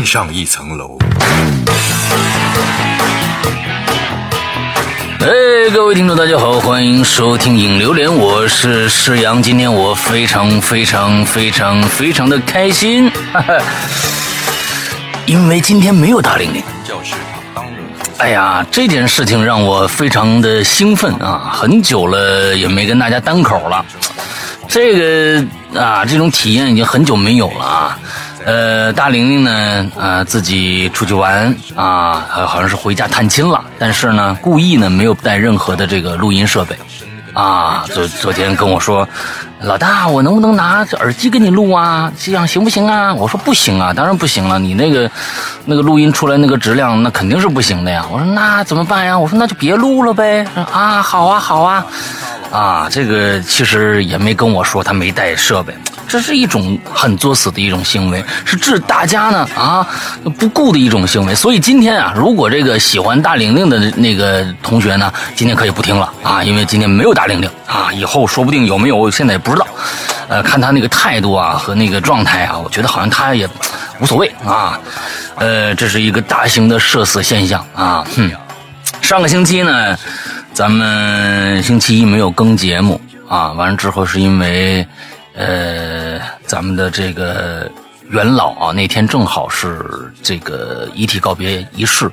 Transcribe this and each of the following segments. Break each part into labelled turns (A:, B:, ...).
A: 更上一层楼。
B: 哎，各位听众，大家好，欢迎收听《影榴莲》，我是施阳。今天我非常非常非常非常的开心，因为今天没有大玲玲。哎呀，这件事情让我非常的兴奋啊！很久了也没跟大家单口了，这个啊，这种体验已经很久没有了啊。呃，大玲玲呢，呃，自己出去玩啊，好像是回家探亲了，但是呢，故意呢没有带任何的这个录音设备，啊，昨昨天跟我说，老大，我能不能拿耳机给你录啊？这样行不行啊？我说不行啊，当然不行了，你那个那个录音出来那个质量，那肯定是不行的呀。我说那怎么办呀？我说那就别录了呗。啊，好啊，好啊，啊，这个其实也没跟我说他没带设备。这是一种很作死的一种行为，是置大家呢啊不顾的一种行为。所以今天啊，如果这个喜欢大玲玲的那个同学呢，今天可以不听了啊，因为今天没有大玲玲啊，以后说不定有没有，现在也不知道。呃，看他那个态度啊和那个状态啊，我觉得好像他也无所谓啊。呃，这是一个大型的社死现象啊。哼，上个星期呢，咱们星期一没有更节目啊，完了之后是因为。呃，咱们的这个元老啊，那天正好是这个遗体告别仪式，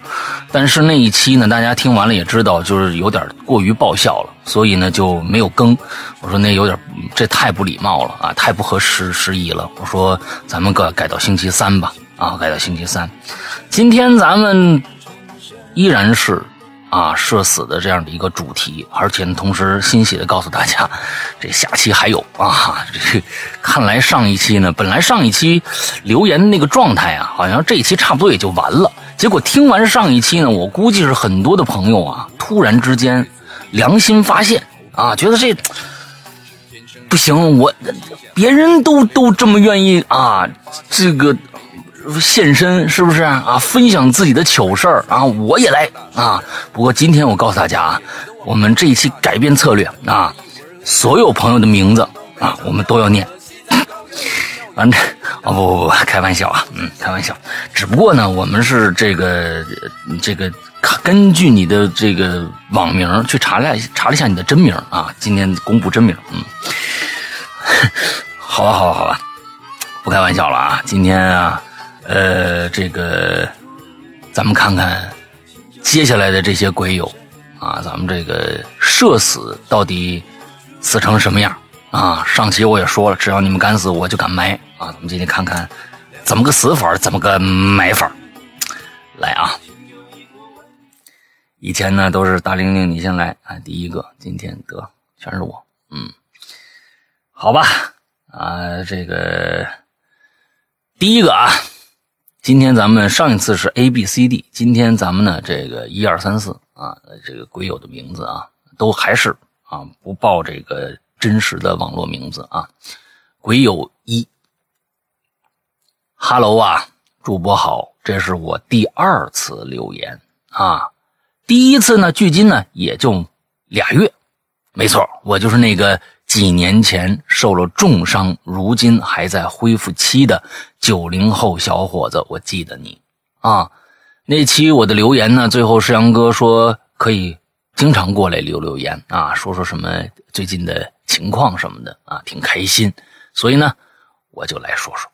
B: 但是那一期呢，大家听完了也知道，就是有点过于爆笑了，所以呢就没有更。我说那有点，这太不礼貌了啊，太不合时时宜了。我说咱们改改到星期三吧，啊，改到星期三。今天咱们依然是。啊，社死的这样的一个主题，而且，同时欣喜的告诉大家，这下期还有啊。这看来上一期呢，本来上一期留言的那个状态啊，好像这一期差不多也就完了。结果听完上一期呢，我估计是很多的朋友啊，突然之间良心发现啊，觉得这不行，我别人都都这么愿意啊，这个。现身是不是啊？分享自己的糗事儿啊！我也来啊！不过今天我告诉大家啊，我们这一期改变策略啊，所有朋友的名字啊，我们都要念。完了，哦不不不，开玩笑啊，嗯，开玩笑。只不过呢，我们是这个这个根据你的这个网名去查了查了一下你的真名啊，今天公布真名。嗯，好吧，好吧，好吧，不开玩笑了啊，今天啊。呃，这个，咱们看看接下来的这些鬼友啊，咱们这个社死到底死成什么样啊？上期我也说了，只要你们敢死，我就敢埋啊！咱们今天看看怎么个死法，怎么个埋法。来啊！以前呢都是大玲玲你先来啊，第一个，今天得全是我，嗯，好吧啊，这个第一个啊。今天咱们上一次是 A B C D，今天咱们呢这个一二三四啊，这个鬼友的名字啊，都还是啊不报这个真实的网络名字啊。鬼友一，Hello 啊，主播好，这是我第二次留言啊，第一次呢距今呢也就俩月，没错，我就是那个。几年前受了重伤，如今还在恢复期的九零后小伙子，我记得你啊。那期我的留言呢，最后世阳哥说可以经常过来留留言啊，说说什么最近的情况什么的啊，挺开心。所以呢，我就来说说。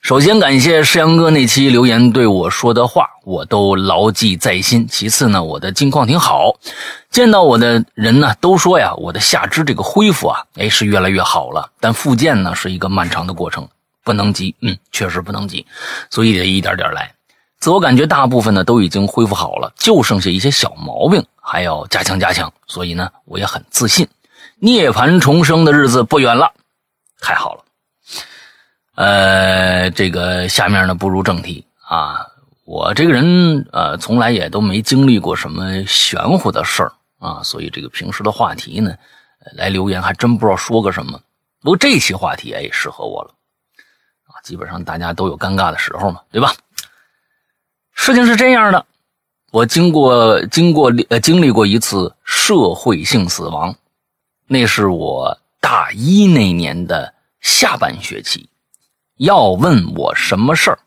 B: 首先感谢世阳哥那期留言对我说的话，我都牢记在心。其次呢，我的近况挺好，见到我的人呢都说呀，我的下肢这个恢复啊，哎是越来越好了。但复健呢是一个漫长的过程，不能急，嗯，确实不能急，所以得一点点来。自我感觉大部分呢都已经恢复好了，就剩下一些小毛病还要加强加强。所以呢，我也很自信，涅槃重生的日子不远了，太好了。呃，这个下面呢，步入正题啊。我这个人呃，从来也都没经历过什么玄乎的事儿啊，所以这个平时的话题呢，来留言还真不知道说个什么。不过这期话题也适合我了啊，基本上大家都有尴尬的时候嘛，对吧？事情是这样的，我经过经过呃经历过一次社会性死亡，那是我大一那年的下半学期。要问我什么事儿，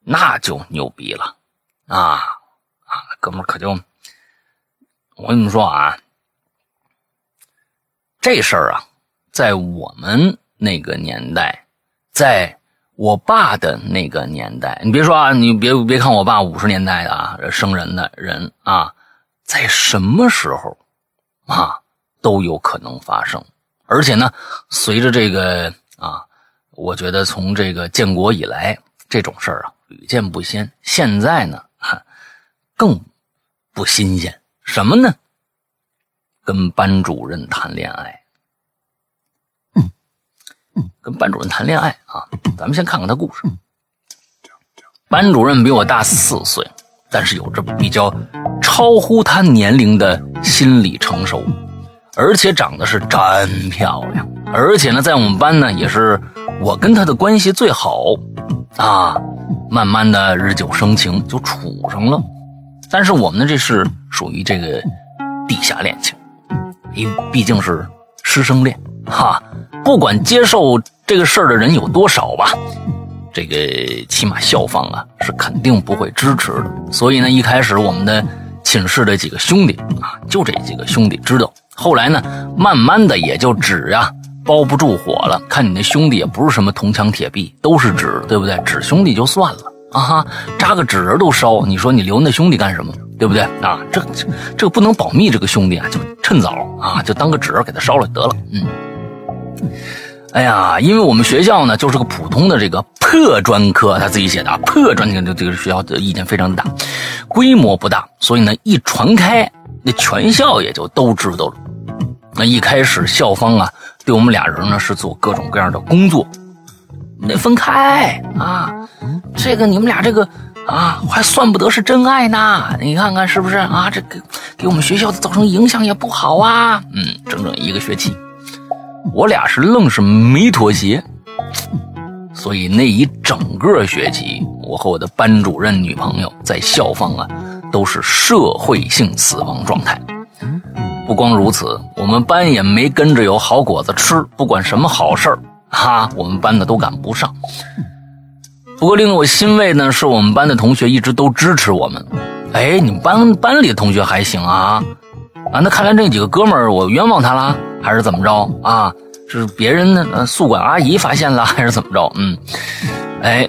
B: 那就牛逼了啊啊！哥们儿可就我跟你们说啊，这事儿啊，在我们那个年代，在我爸的那个年代，你别说啊，你别别看我爸五十年代的啊生人的人啊，在什么时候啊都有可能发生，而且呢，随着这个啊，我觉得从这个建国以来，这种事儿啊屡见不鲜。现在呢，哈，更不新鲜。什么呢？跟班主任谈恋爱。嗯嗯，跟班主任谈恋爱啊！咱们先看看他故事。班主任比我大四岁，但是有着比较超乎他年龄的心理成熟，而且长得是真漂亮。而且呢，在我们班呢，也是我跟他的关系最好啊。慢慢的，日久生情，就处上了。但是我们呢，这是属于这个地下恋情，因为毕竟是师生恋哈。不管接受这个事儿的人有多少吧，这个起码校方啊是肯定不会支持的。所以呢，一开始我们的寝室的几个兄弟啊，就这几个兄弟知道。后来呢，慢慢的也就纸呀包不住火了。看你那兄弟也不是什么铜墙铁壁，都是纸，对不对？纸兄弟就算了。啊哈，扎个纸人都烧，你说你留那兄弟干什么？对不对啊？这这这不能保密，这个兄弟啊，就趁早啊，就当个纸给他烧了得了。嗯，哎呀，因为我们学校呢就是个普通的这个破专科，他自己写的啊，破专科这这个学校的意见非常大，规模不大，所以呢一传开，那全校也就都知道了。那一开始校方啊，对我们俩人呢是做各种各样的工作。得分开啊！这个你们俩这个啊，还算不得是真爱呢。你看看是不是啊？这个给我们学校造成影响也不好啊。嗯，整整一个学期，我俩是愣是没妥协。所以那一整个学期，我和我的班主任女朋友在校方啊，都是社会性死亡状态。不光如此，我们班也没跟着有好果子吃，不管什么好事儿。哈，我们班的都赶不上。不过令我欣慰呢，是我们班的同学一直都支持我们。哎，你们班班里的同学还行啊？啊，那看来这几个哥们儿我冤枉他了，还是怎么着啊？是别人的宿管阿姨发现了，还是怎么着？嗯，哎，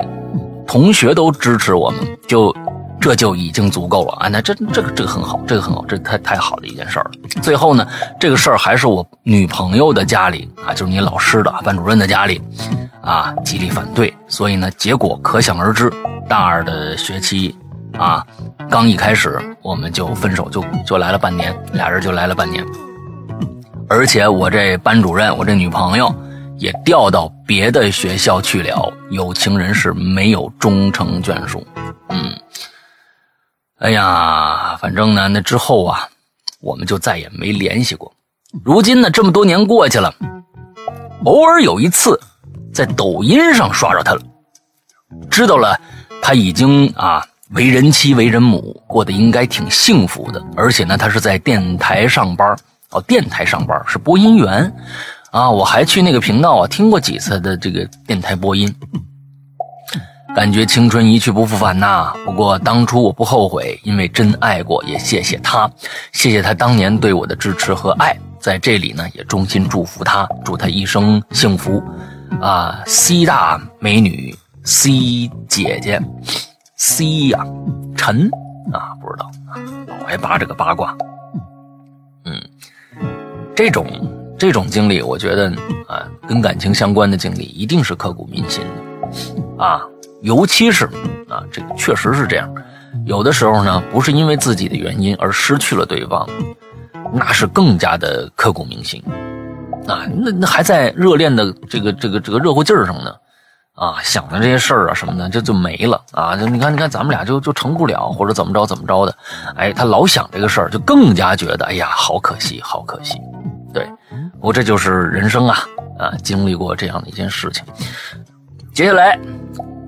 B: 同学都支持我们，就。这就已经足够了啊！那这这个这个很好，这个很好，这太太好的一件事儿了。最后呢，这个事儿还是我女朋友的家里啊，就是你老师的班主任的家里啊，极力反对。所以呢，结果可想而知。大二的学期啊，刚一开始我们就分手，就就来了半年，俩人就来了半年。而且我这班主任，我这女朋友也调到别的学校去了。有情人是没有终成眷属，嗯。哎呀，反正呢，那之后啊，我们就再也没联系过。如今呢，这么多年过去了，偶尔有一次，在抖音上刷着他了，知道了他已经啊为人妻、为人母，过得应该挺幸福的。而且呢，他是在电台上班哦，电台上班是播音员啊。我还去那个频道啊听过几次的这个电台播音。感觉青春一去不复返呐！不过当初我不后悔，因为真爱过。也谢谢他，谢谢他当年对我的支持和爱。在这里呢，也衷心祝福他，祝他一生幸福。啊，C 大美女，C 姐姐，C 呀，陈啊，不知道啊，老爱扒这个八卦。嗯，这种这种经历，我觉得啊，跟感情相关的经历，一定是刻骨铭心的啊。尤其是啊，这个确实是这样。有的时候呢，不是因为自己的原因而失去了对方，那是更加的刻骨铭心啊。那那还在热恋的这个这个这个热乎劲儿上呢，啊，想的这些事儿啊什么的，这就没了啊。就你看，你看，咱们俩就就成不了，或者怎么着怎么着的。哎，他老想这个事儿，就更加觉得，哎呀，好可惜，好可惜。对，我这就是人生啊啊，经历过这样的一件事情。接下来。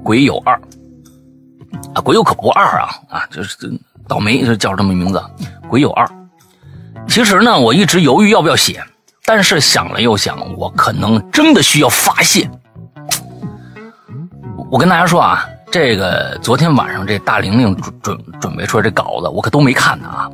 B: 鬼友二啊，鬼友可不二啊啊，就是倒霉就叫这么名字。鬼友二，其实呢，我一直犹豫要不要写，但是想了又想，我可能真的需要发泄。我跟大家说啊，这个昨天晚上这大玲玲准准准备出来这稿子，我可都没看呢啊！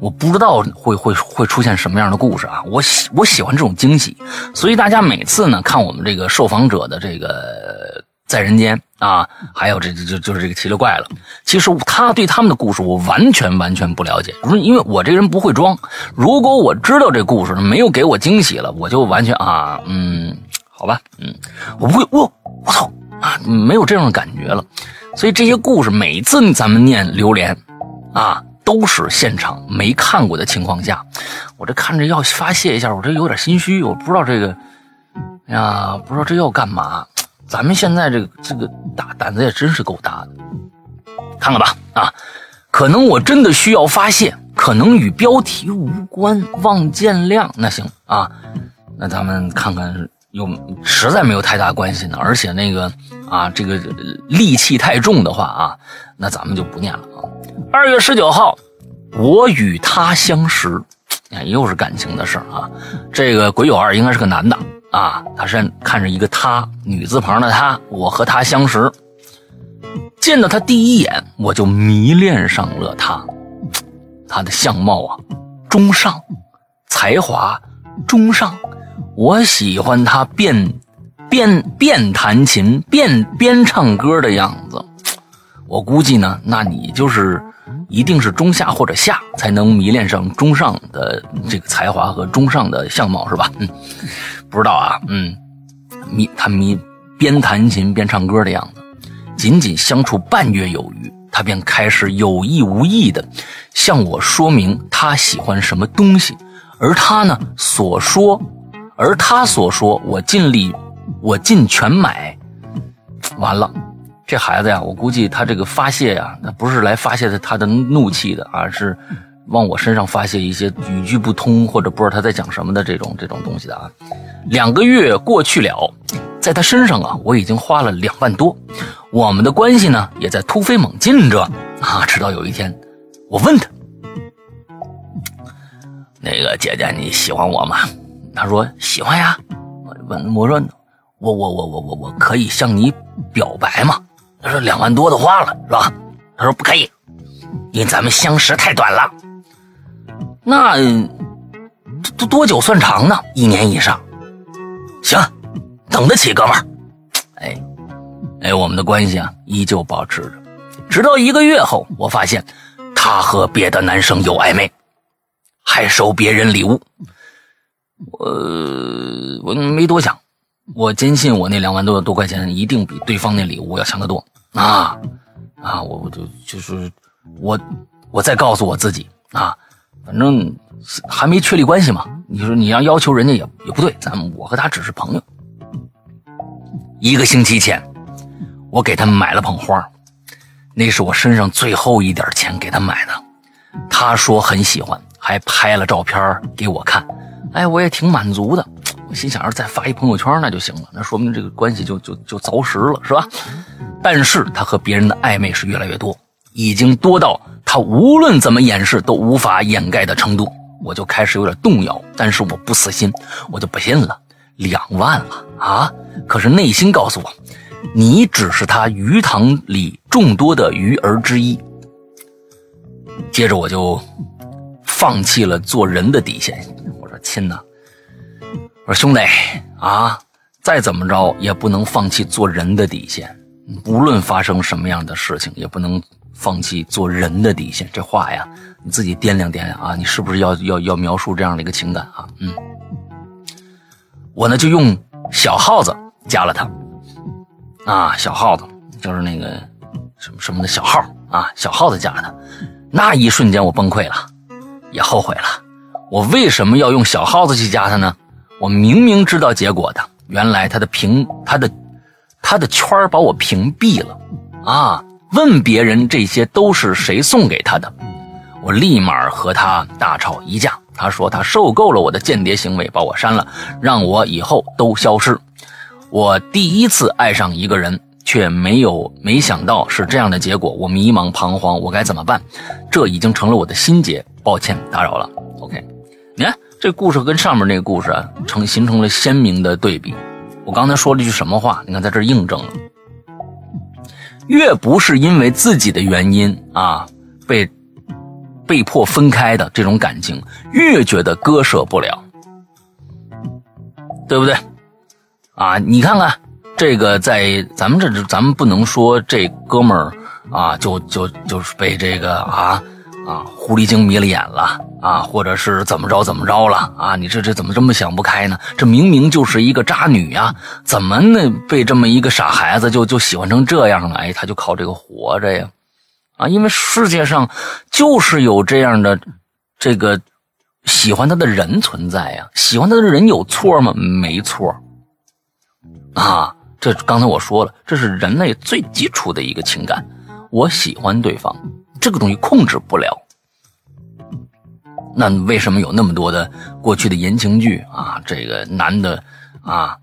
B: 我不知道会会会出现什么样的故事啊！我喜我喜欢这种惊喜，所以大家每次呢看我们这个受访者的这个在人间啊，还有这这就就是这个奇了怪了，其实他对他们的故事我完全完全不了解，因为我这人不会装。如果我知道这故事没有给我惊喜了，我就完全啊嗯好吧嗯我不会我我操。啊，没有这种感觉了，所以这些故事每次咱们念榴莲，啊，都是现场没看过的情况下，我这看着要发泄一下，我这有点心虚，我不知道这个，呀，不知道这要干嘛。咱们现在这个这个大胆子也真是够大的，看看吧，啊，可能我真的需要发泄，可能与标题无关，望见谅。那行啊，那咱们看看。有实在没有太大关系呢，而且那个啊，这个戾气太重的话啊，那咱们就不念了啊。二月十九号，我与他相识，哎又是感情的事儿啊。这个鬼友二应该是个男的啊，他是看着一个他女字旁的他，我和他相识，见到他第一眼我就迷恋上了他，他的相貌啊中上，才华中上。我喜欢他边边边弹琴边边唱歌的样子，我估计呢，那你就是一定是中下或者下才能迷恋上中上的这个才华和中上的相貌是吧？嗯，不知道啊，嗯，迷他迷边弹琴边唱歌的样子，仅仅相处半月有余，他便开始有意无意的向我说明他喜欢什么东西，而他呢所说。而他所说，我尽力，我尽全买，完了，这孩子呀，我估计他这个发泄呀，那不是来发泄的他的怒气的，而是往我身上发泄一些语句不通或者不知道他在讲什么的这种这种东西的啊。两个月过去了，在他身上啊，我已经花了两万多，我们的关系呢，也在突飞猛进着啊。直到有一天，我问他，那个姐姐你喜欢我吗？他说喜欢呀，我问我说我我我我我我可以向你表白吗？他说两万多的花了是吧？他说不可以，因为咱们相识太短了。那多多久算长呢？一年以上。行，等得起，哥们儿。哎哎，我们的关系啊依旧保持着，直到一个月后，我发现他和别的男生有暧昧，还收别人礼物。我我没多想，我坚信我那两万多多块钱一定比对方那礼物要强得多啊啊！我我就就是我我再告诉我自己啊，反正还没确立关系嘛。你说你要要求人家也也不对，咱们我和他只是朋友。一个星期前，我给他买了捧花，那是我身上最后一点钱给他买的。他说很喜欢，还拍了照片给我看。哎，我也挺满足的。我心想，要是再发一朋友圈那就行了，那说明这个关系就就就凿实了，是吧？但是他和别人的暧昧是越来越多，已经多到他无论怎么掩饰都无法掩盖的程度。我就开始有点动摇，但是我不死心，我就不信了，两万了啊！可是内心告诉我，你只是他鱼塘里众多的鱼儿之一。接着我就放弃了做人的底线。我说亲呐，我说兄弟啊，再怎么着也不能放弃做人的底线。无论发生什么样的事情，也不能放弃做人的底线。这话呀，你自己掂量掂量啊，你是不是要要要描述这样的一个情感啊？嗯，我呢就用小耗子加了他啊，小耗子就是那个什么什么的小号啊，小耗子加了他。那一瞬间我崩溃了，也后悔了。我为什么要用小耗子去加他呢？我明明知道结果的，原来他的屏，他的，他的圈把我屏蔽了啊！问别人这些都是谁送给他的，我立马和他大吵一架。他说他受够了我的间谍行为，把我删了，让我以后都消失。我第一次爱上一个人，却没有没想到是这样的结果，我迷茫彷徨，我该怎么办？这已经成了我的心结。抱歉打扰了。OK。你看这故事跟上面那个故事啊，成形成了鲜明的对比。我刚才说了句什么话？你看在这儿印证了。越不是因为自己的原因啊被被迫分开的这种感情，越觉得割舍不了，对不对？啊，你看看这个，在咱们这，咱们不能说这哥们儿啊，就就就是被这个啊啊狐狸精迷了眼了啊，或者是怎么着怎么着了啊？你这这怎么这么想不开呢？这明明就是一个渣女呀，怎么呢被这么一个傻孩子就就喜欢成这样了？哎，他就靠这个活着呀。啊，因为世界上就是有这样的这个喜欢他的人存在呀。喜欢他的人有错吗？没错。啊，这刚才我说了，这是人类最基础的一个情感。我喜欢对方，这个东西控制不了。那为什么有那么多的过去的言情剧啊？这个男的啊。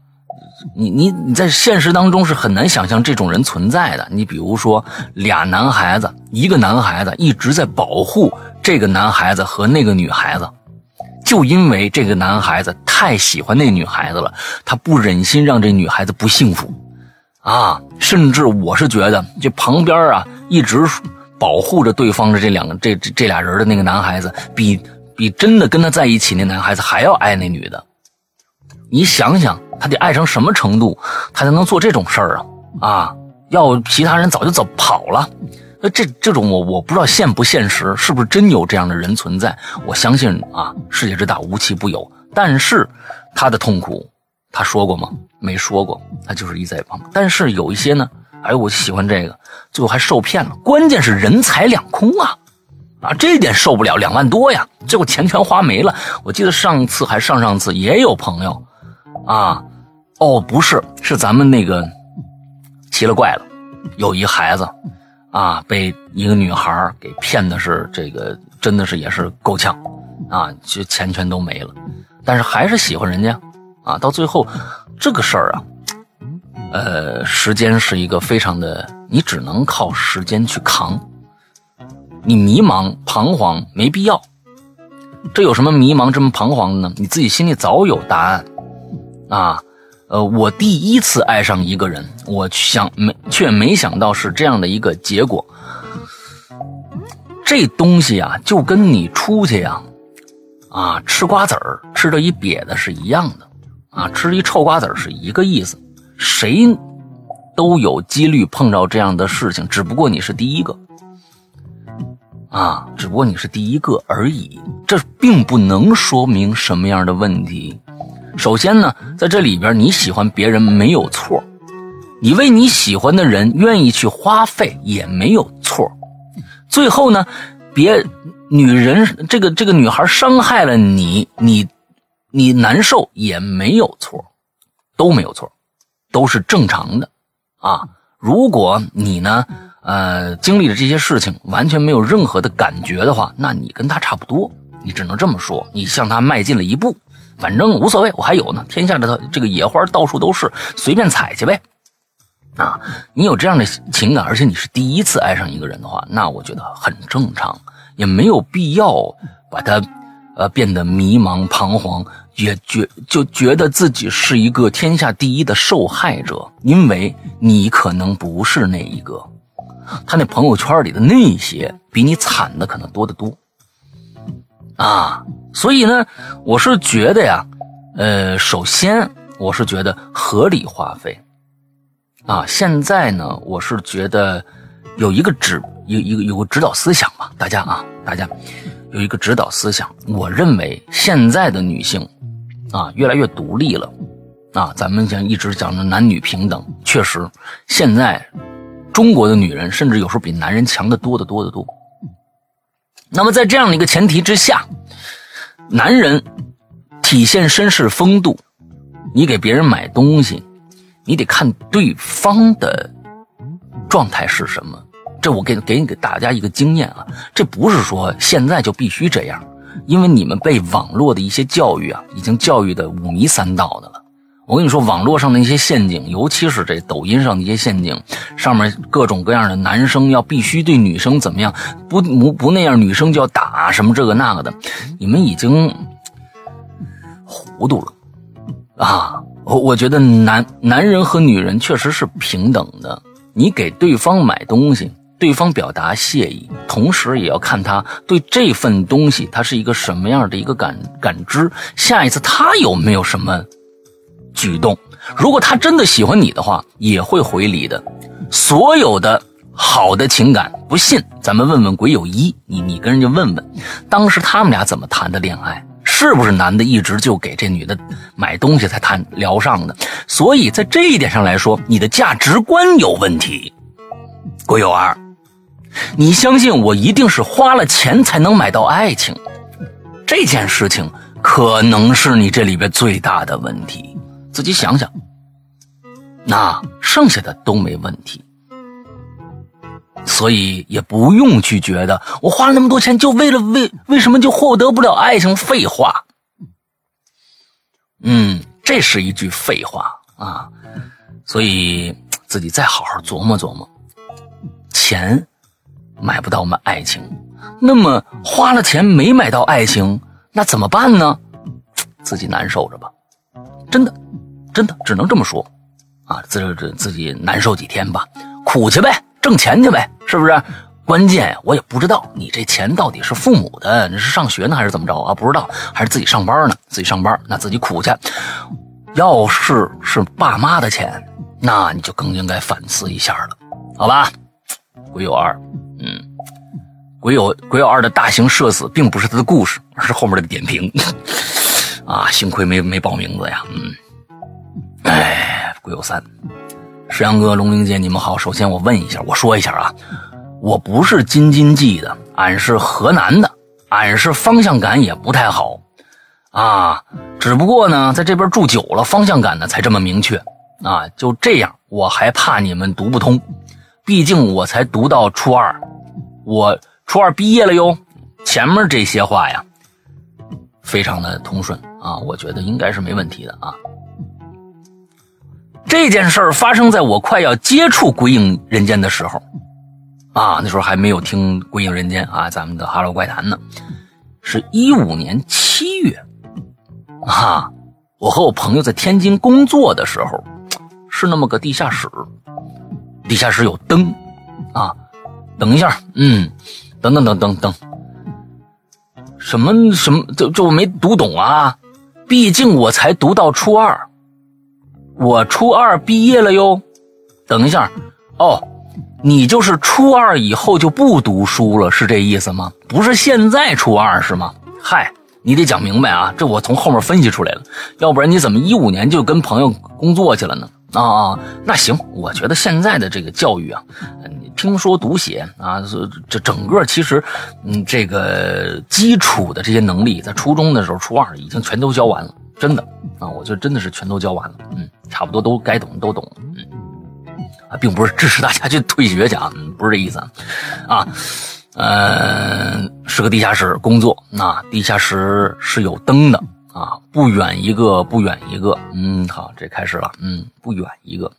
B: 你你你在现实当中是很难想象这种人存在的。你比如说，俩男孩子，一个男孩子一直在保护这个男孩子和那个女孩子，就因为这个男孩子太喜欢那女孩子了，他不忍心让这女孩子不幸福，啊，甚至我是觉得，这旁边啊一直保护着对方的这两个这这这俩人的那个男孩子，比比真的跟他在一起那男孩子还要爱那女的。你想想。他得爱成什么程度，他才能做这种事儿啊？啊，要其他人早就走跑了。这这种我我不知道现不现实，是不是真有这样的人存在？我相信啊，世界之大无奇不有。但是他的痛苦，他说过吗？没说过，他就是一再帮。但是有一些呢，哎，我喜欢这个，最后还受骗了。关键是人财两空啊，啊，这点受不了，两万多呀，最后钱全花没了。我记得上次还上上次也有朋友，啊。哦，不是，是咱们那个奇了怪了，有一孩子啊，被一个女孩给骗的是这个，真的是也是够呛啊，就钱全都没了，但是还是喜欢人家啊。到最后这个事儿啊，呃，时间是一个非常的，你只能靠时间去扛。你迷茫彷徨没必要，这有什么迷茫这么彷徨的呢？你自己心里早有答案啊。呃，我第一次爱上一个人，我想没却没想到是这样的一个结果。这东西啊，就跟你出去呀，啊，吃瓜子儿吃着一瘪的是一样的，啊，吃一臭瓜子儿是一个意思。谁都有几率碰到这样的事情，只不过你是第一个，啊，只不过你是第一个而已。这并不能说明什么样的问题。首先呢，在这里边你喜欢别人没有错，你为你喜欢的人愿意去花费也没有错。最后呢，别女人这个这个女孩伤害了你，你你难受也没有错，都没有错，都是正常的啊。如果你呢，呃，经历了这些事情完全没有任何的感觉的话，那你跟他差不多，你只能这么说，你向他迈进了一步。反正无所谓，我还有呢。天下的这个野花到处都是，随便采去呗。啊，你有这样的情感，而且你是第一次爱上一个人的话，那我觉得很正常，也没有必要把它呃变得迷茫彷徨，也觉就觉得自己是一个天下第一的受害者，因为你可能不是那一个。他那朋友圈里的那些，比你惨的可能多得多。啊，所以呢，我是觉得呀，呃，首先我是觉得合理花费，啊，现在呢，我是觉得有一个指有一个有个指导思想吧，大家啊，大家有一个指导思想，我认为现在的女性啊越来越独立了，啊，咱们讲一直讲的男女平等，确实，现在中国的女人甚至有时候比男人强得多得多得多。那么，在这样的一个前提之下，男人体现绅士风度，你给别人买东西，你得看对方的状态是什么。这我给给你给大家一个经验啊，这不是说现在就必须这样，因为你们被网络的一些教育啊，已经教育的五迷三道的了。我跟你说，网络上的一些陷阱，尤其是这抖音上的一些陷阱，上面各种各样的男生要必须对女生怎么样，不不不那样，女生就要打什么这个那个的，你们已经糊涂了啊！我我觉得男男人和女人确实是平等的你给对方买东西，对方表达谢意，同时也要看他对这份东西他是一个什么样的一个感感知，下一次他有没有什么举动。如果他真的喜欢你的话，也会回礼的。所有的好的情感，不信咱们问问鬼友一，你你跟人家问问，当时他们俩怎么谈的恋爱？是不是男的一直就给这女的买东西才谈聊上的？所以在这一点上来说，你的价值观有问题。鬼友二，你相信我一定是花了钱才能买到爱情？这件事情可能是你这里边最大的问题。自己想想，那剩下的都没问题，所以也不用去觉得我花了那么多钱就为了为为什么就获得不了爱情？废话，嗯，这是一句废话啊！所以自己再好好琢磨琢磨，钱买不到我们爱情，那么花了钱没买到爱情，那怎么办呢？自己难受着吧，真的。真的只能这么说，啊，自自自己难受几天吧，苦去呗，挣钱去呗，是不是？关键，我也不知道你这钱到底是父母的，你是上学呢还是怎么着啊？不知道，还是自己上班呢？自己上班，那自己苦去。要是是爸妈的钱，那你就更应该反思一下了，好吧？鬼友二，嗯，鬼友鬼友二的大型社死并不是他的故事，而是后面的点评。啊，幸亏没没报名字呀，嗯。哎，鬼友三，石阳哥、龙玲姐，你们好。首先我问一下，我说一下啊，我不是京津冀的，俺是河南的，俺是方向感也不太好啊。只不过呢，在这边住久了，方向感呢才这么明确啊。就这样，我还怕你们读不通，毕竟我才读到初二，我初二毕业了哟。前面这些话呀，非常的通顺啊，我觉得应该是没问题的啊。这件事儿发生在我快要接触《鬼影人间》的时候，啊，那时候还没有听《鬼影人间》啊，咱们的《哈喽怪谈》呢，是一五年七月，啊，我和我朋友在天津工作的时候，是那么个地下室，地下室有灯，啊，等一下，嗯，等等等等等，什么什么，这这我没读懂啊，毕竟我才读到初二。我初二毕业了哟，等一下，哦，你就是初二以后就不读书了，是这意思吗？不是现在初二是吗？嗨，你得讲明白啊，这我从后面分析出来了，要不然你怎么一五年就跟朋友工作去了呢？啊啊，那行，我觉得现在的这个教育啊，听说读写啊，这整个其实，嗯，这个基础的这些能力，在初中的时候，初二已经全都教完了。真的啊，我觉得真的是全都教完了，嗯，差不多都该懂都懂，嗯，啊，并不是支持大家去退学去啊，不是这意思啊，啊，嗯，是个地下室工作，那地下室是有灯的啊，不远一个，不远一个，嗯，好，这开始了，嗯，不远一个，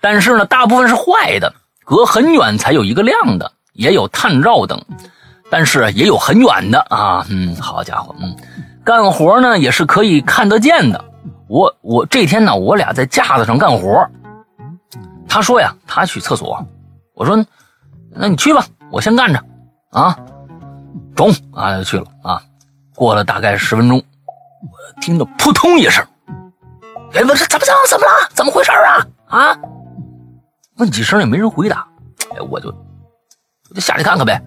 B: 但是呢，大部分是坏的，隔很远才有一个亮的，也有探照灯，但是也有很远的啊，嗯，好家伙，嗯。干活呢也是可以看得见的。我我这天呢，我俩在架子上干活。他说呀，他去厕所。我说，那你去吧，我先干着。啊，中啊，就去了啊。过了大概十分钟，我听到扑通一声。哎，我这怎么怎么怎么了？怎么回事啊？啊？问几声也没人回答。哎，我就我就下去看看呗。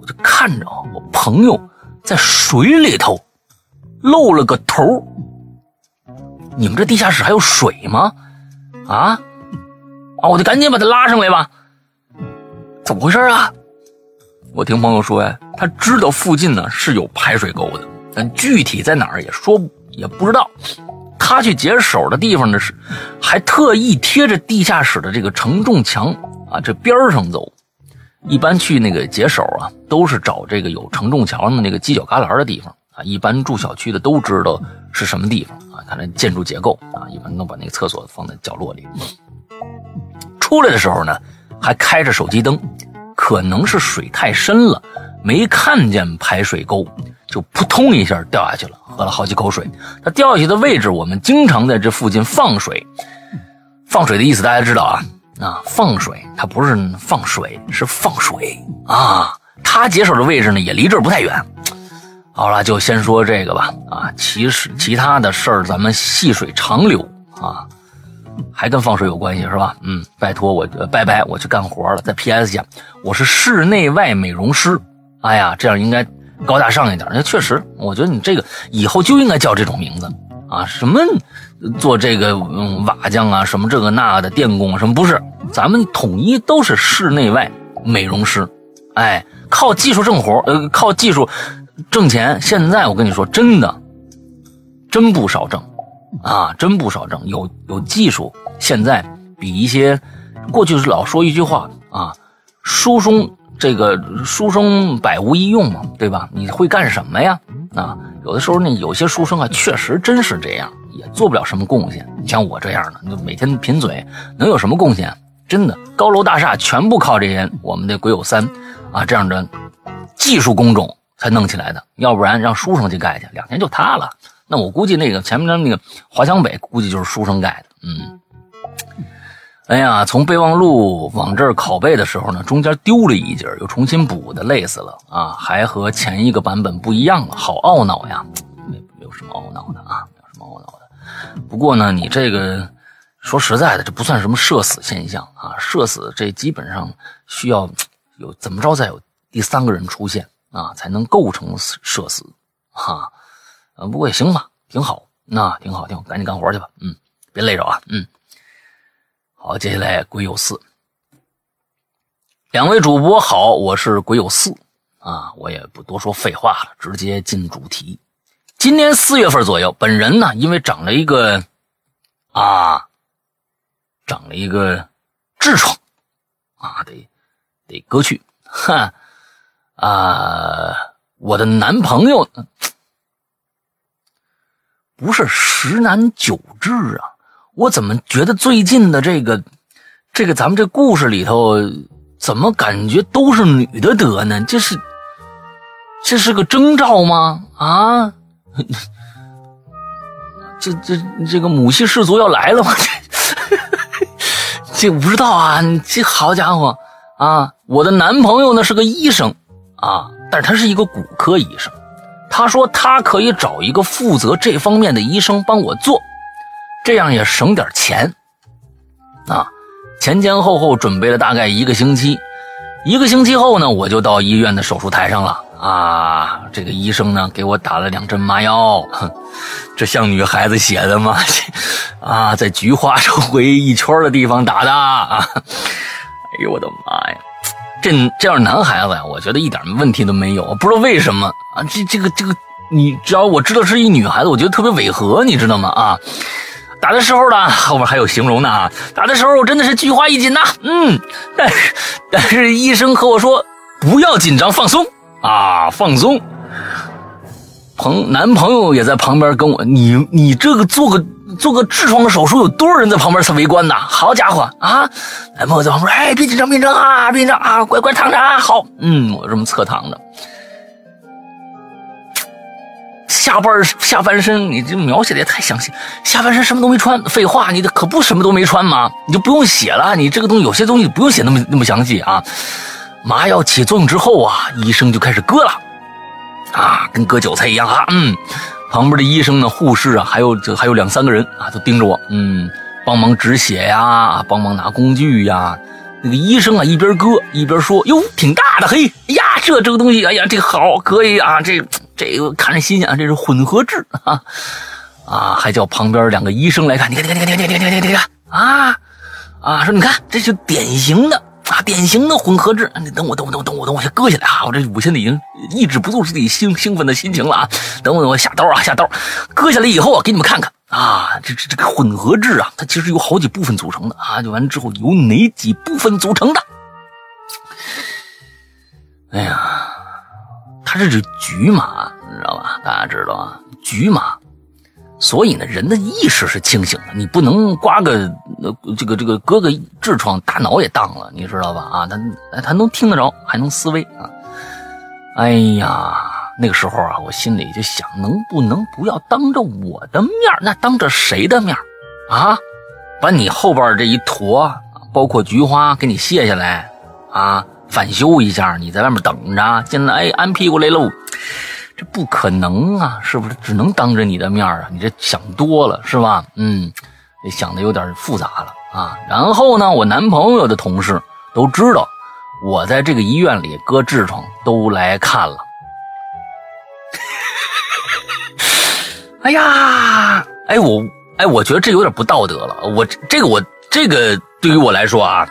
B: 我就看着我朋友。在水里头露了个头你们这地下室还有水吗？啊啊！我就赶紧把他拉上来吧。怎么回事啊？我听朋友说呀，他知道附近呢是有排水沟的，但具体在哪儿也说也不知道。他去解手的地方呢是还特意贴着地下室的这个承重墙啊这边上走。一般去那个解手啊，都是找这个有承重墙的那个犄角旮旯的地方啊。一般住小区的都知道是什么地方啊，看那建筑结构啊，一般都把那个厕所放在角落里。出来的时候呢，还开着手机灯，可能是水太深了，没看见排水沟，就扑通一下掉下去了，喝了好几口水。他掉下去的位置，我们经常在这附近放水。放水的意思大家知道啊。啊，放水，它不是放水，是放水啊。他解手的位置呢，也离这儿不太远。好了，就先说这个吧。啊，其实其他的事儿咱们细水长流啊。还跟放水有关系是吧？嗯，拜托我，拜拜，我去干活了。在 P.S. 下，我是室内外美容师。哎呀，这样应该高大上一点。那确实，我觉得你这个以后就应该叫这种名字啊。什么做这个嗯瓦匠啊，什么这个那的电工什么不是？咱们统一都是室内外美容师。哎，靠技术挣活，呃，靠技术挣钱。现在我跟你说，真的，真不少挣。啊，真不少挣，有有技术，现在比一些过去是老说一句话啊，书生这个书生百无一用嘛，对吧？你会干什么呀？啊，有的时候呢，有些书生啊，确实真是这样，做不了什么贡献。你像我这样的，就每天贫嘴，能有什么贡献？真的，高楼大厦全部靠这些我们的鬼友三啊这样的技术工种才弄起来的，要不然让书生去盖去，两天就塌了。那我估计那个前面的那个华强北估计就是书生盖的，嗯，哎呀，从备忘录往这儿拷贝的时候呢，中间丢了一截，又重新补的，累死了啊！还和前一个版本不一样了，好懊恼呀！没有什么懊恼的啊，没有什么懊恼的。不过呢，你这个说实在的，这不算什么社死现象啊，社死这基本上需要有怎么着再有第三个人出现啊，才能构成社死哈。啊，不过也行吧，挺好，那挺好，挺好，赶紧干活去吧，嗯，别累着啊，嗯，好，接下来鬼友四，两位主播好，我是鬼友四。啊，我也不多说废话了，直接进主题。今年四月份左右，本人呢因为长了一个啊，长了一个痔疮啊，得得割去，哈啊，我的男朋友。不是十男九痔啊！我怎么觉得最近的这个，这个咱们这故事里头，怎么感觉都是女的得呢？这是，这是个征兆吗？啊，这这这个母系氏族要来了吗？这 这不知道啊！这好家伙啊！我的男朋友呢是个医生啊，但是他是一个骨科医生。他说他可以找一个负责这方面的医生帮我做，这样也省点钱。啊，前前后后准备了大概一个星期，一个星期后呢，我就到医院的手术台上了。啊，这个医生呢给我打了两针麻药，这像女孩子写的吗？啊，在菊花周围一圈的地方打的啊！哎呦我的妈呀！这这要是男孩子呀，我觉得一点问题都没有。不知道为什么啊，这这个这个，你只要我知道是一女孩子，我觉得特别违和，你知道吗？啊，打的时候呢，后面还有形容呢啊，打的时候我真的是菊花一紧呐，嗯，但是但是医生和我说不要紧张，放松啊，放松。朋男朋友也在旁边跟我，你你这个做个。做个痔疮的手术，有多少人在旁边在围观呢？好家伙啊！男朋友在旁边，哎，别紧张，别紧张啊，别紧张啊，乖乖躺着啊。好，嗯，我这么侧躺着，下半下半身，你这描写的也太详细。下半身什么都没穿，废话，你这可不什么都没穿吗？你就不用写了，你这个东西有些东西不用写那么那么详细啊。麻药起作用之后啊，医生就开始割了，啊，跟割韭菜一样啊，嗯。旁边的医生呢、护士啊，还有这还有两三个人啊，都盯着我，嗯，帮忙止血呀，帮忙拿工具呀。那个医生啊，一边割一边说：“哟，挺大的，嘿，呀，这这个东西，哎呀，这个好，可以啊，这这个看着新鲜啊，这是混合痔啊，啊，还叫旁边两个医生来看，你看，你看，你看，你看，你看，你看，你看，啊啊，说你看，这是典型的。”啊，典型的混合制。你等我，等我，等我，等我，等我，先割下来啊！我这我现在已经抑制不住自己兴兴奋的心情了啊！等我，等我下刀啊，下刀！割下来以后啊，给你们看看啊，这这这个混合制啊，它其实有好几部分组成的啊。就完了之后，由哪几部分组成的？哎呀，它这是局麻，你知道吧？大家知道啊，局麻。所以呢，人的意识是清醒的，你不能刮个这个这个割个痔疮，大脑也当了，你知道吧？啊，他他能听得着，还能思维啊！哎呀，那个时候啊，我心里就想，能不能不要当着我的面那当着谁的面啊？把你后边这一坨，包括菊花给你卸下来啊，返修一下，你在外面等着。进来哎，安屁股来喽，这不可能啊，是不是？只能当着你的面啊，你这想多了是吧？嗯，想的有点复杂了啊。然后呢，我男朋友的同事都知道我在这个医院里割痔疮，都来看了。哎呀，哎我。哎，我觉得这有点不道德了。我这个我这个对于我来说啊，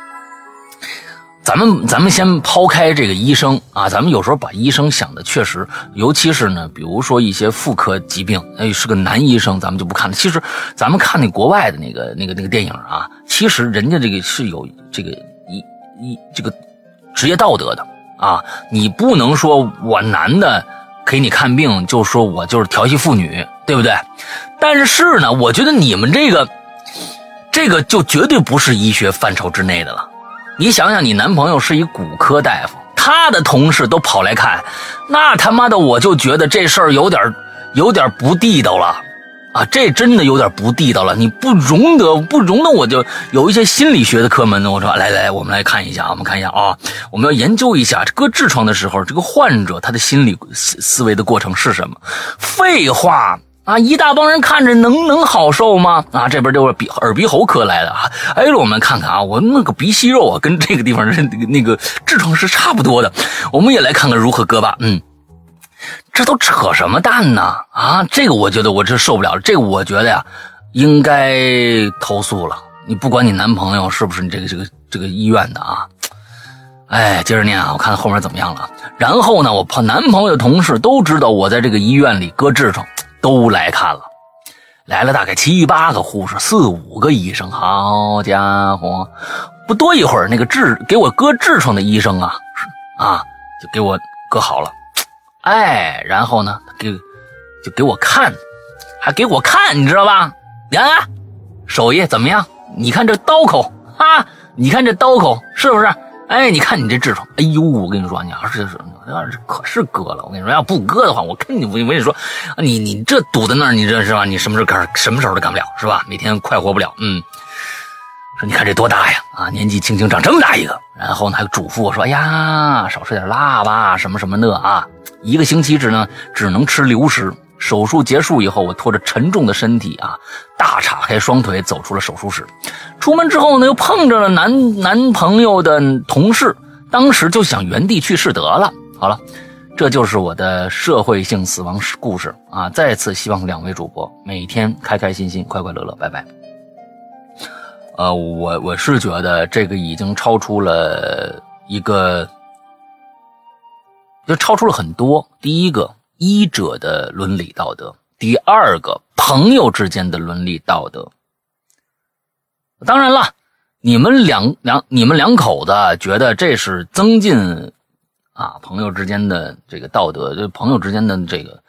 B: 咱们咱们先抛开这个医生啊，咱们有时候把医生想的确实，尤其是呢，比如说一些妇科疾病，哎，是个男医生，咱们就不看了。其实咱们看那国外的那个那个那个电影啊，其实人家这个是有这个医医这个职业道德的啊，你不能说我男的给你看病就说我就是调戏妇女，对不对？但是呢，我觉得你们这个，这个就绝对不是医学范畴之内的了。你想想，你男朋友是一骨科大夫，他的同事都跑来看，那他妈的我就觉得这事儿有点有点不地道了啊！这真的有点不地道了。你不容得，不容得，我就有一些心理学的课门呢。我说，来来，我们来看一下，我们看一下啊，我们要研究一下割痔疮的时候，这个患者他的心理思思维的过程是什么？废话。啊，一大帮人看着能能好受吗？啊，这边就是鼻耳鼻喉科来的啊。哎，我们看看啊，我那个鼻息肉啊，跟这个地方那个那个痔疮是差不多的。我们也来看看如何割吧。嗯，这都扯什么蛋呢？啊，这个我觉得我这受不了了。这个我觉得呀，应该投诉了。你不管你男朋友是不是你这个这个这个医院的啊？哎，接着念啊，我看后面怎么样了。然后呢，我朋男朋友的同事都知道我在这个医院里割痔疮。都来看了，来了大概七八个护士，四五个医生。好家伙，不多一会儿，那个痔给我割痔疮的医生啊，啊，就给我割好了。哎，然后呢，给就给我看，还给我看，你知道吧？啊，手艺怎么样？你看这刀口啊，你看这刀口是不是？哎，你看你这痔疮，哎呦，我跟你说，你要是要是可是割了，我跟你说，要不割的话，我跟你我跟你说，你你这堵在那儿，你这是吧？你什么时候干，什么时候都干不了，是吧？每天快活不了。嗯，说你看这多大呀？啊，年纪轻轻长这么大一个，然后呢还嘱咐我说，哎呀，少吃点辣吧，什么什么的啊，一个星期只能只能吃流食。手术结束以后，我拖着沉重的身体啊，大岔开双腿走出了手术室。出门之后呢，又碰着了男男朋友的同事，当时就想原地去世得了。好了，这就是我的社会性死亡故事啊！再次希望两位主播每天开开心心、快快乐乐。拜拜。呃，我我是觉得这个已经超出了一个，就超出了很多。第一个。医者的伦理道德，第二个朋友之间的伦理道德。当然了，你们两两你们两口子觉得这是增进啊朋友之间的这个道德，就朋友之间的这个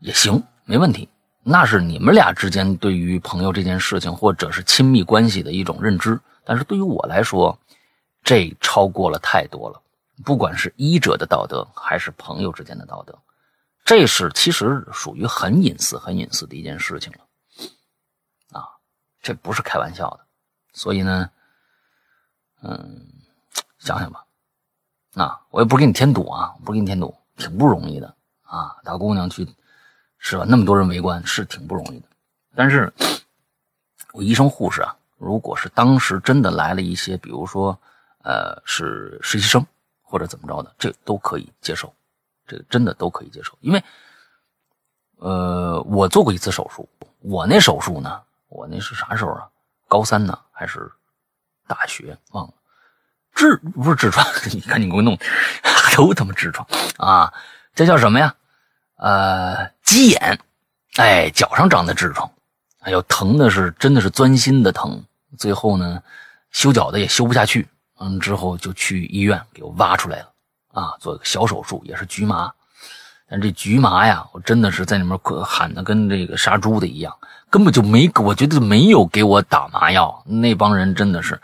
B: 也行，没问题。那是你们俩之间对于朋友这件事情或者是亲密关系的一种认知。但是对于我来说，这超过了太多了。不管是医者的道德，还是朋友之间的道德。这是其实属于很隐私、很隐私的一件事情了，啊，这不是开玩笑的，所以呢，嗯，想想吧，啊，我也不给你添堵啊，不给你添堵，挺不容易的啊，大姑娘去，是吧？那么多人围观，是挺不容易的。但是，我医生护士啊，如果是当时真的来了一些，比如说，呃，是实习生或者怎么着的，这都可以接受。这个真的都可以接受，因为，呃，我做过一次手术。我那手术呢，我那是啥时候啊？高三呢，还是大学？忘了。痔不是痔疮，你赶紧给我弄，都他妈痔疮啊！这叫什么呀？呃，鸡眼。哎，脚上长的痔疮，哎呦，疼的是真的是钻心的疼。最后呢，修脚的也修不下去，嗯，之后就去医院给我挖出来了。啊，做个小手术也是局麻，但这局麻呀，我真的是在里面喊的跟这个杀猪的一样，根本就没，我觉得没有给我打麻药。那帮人真的是，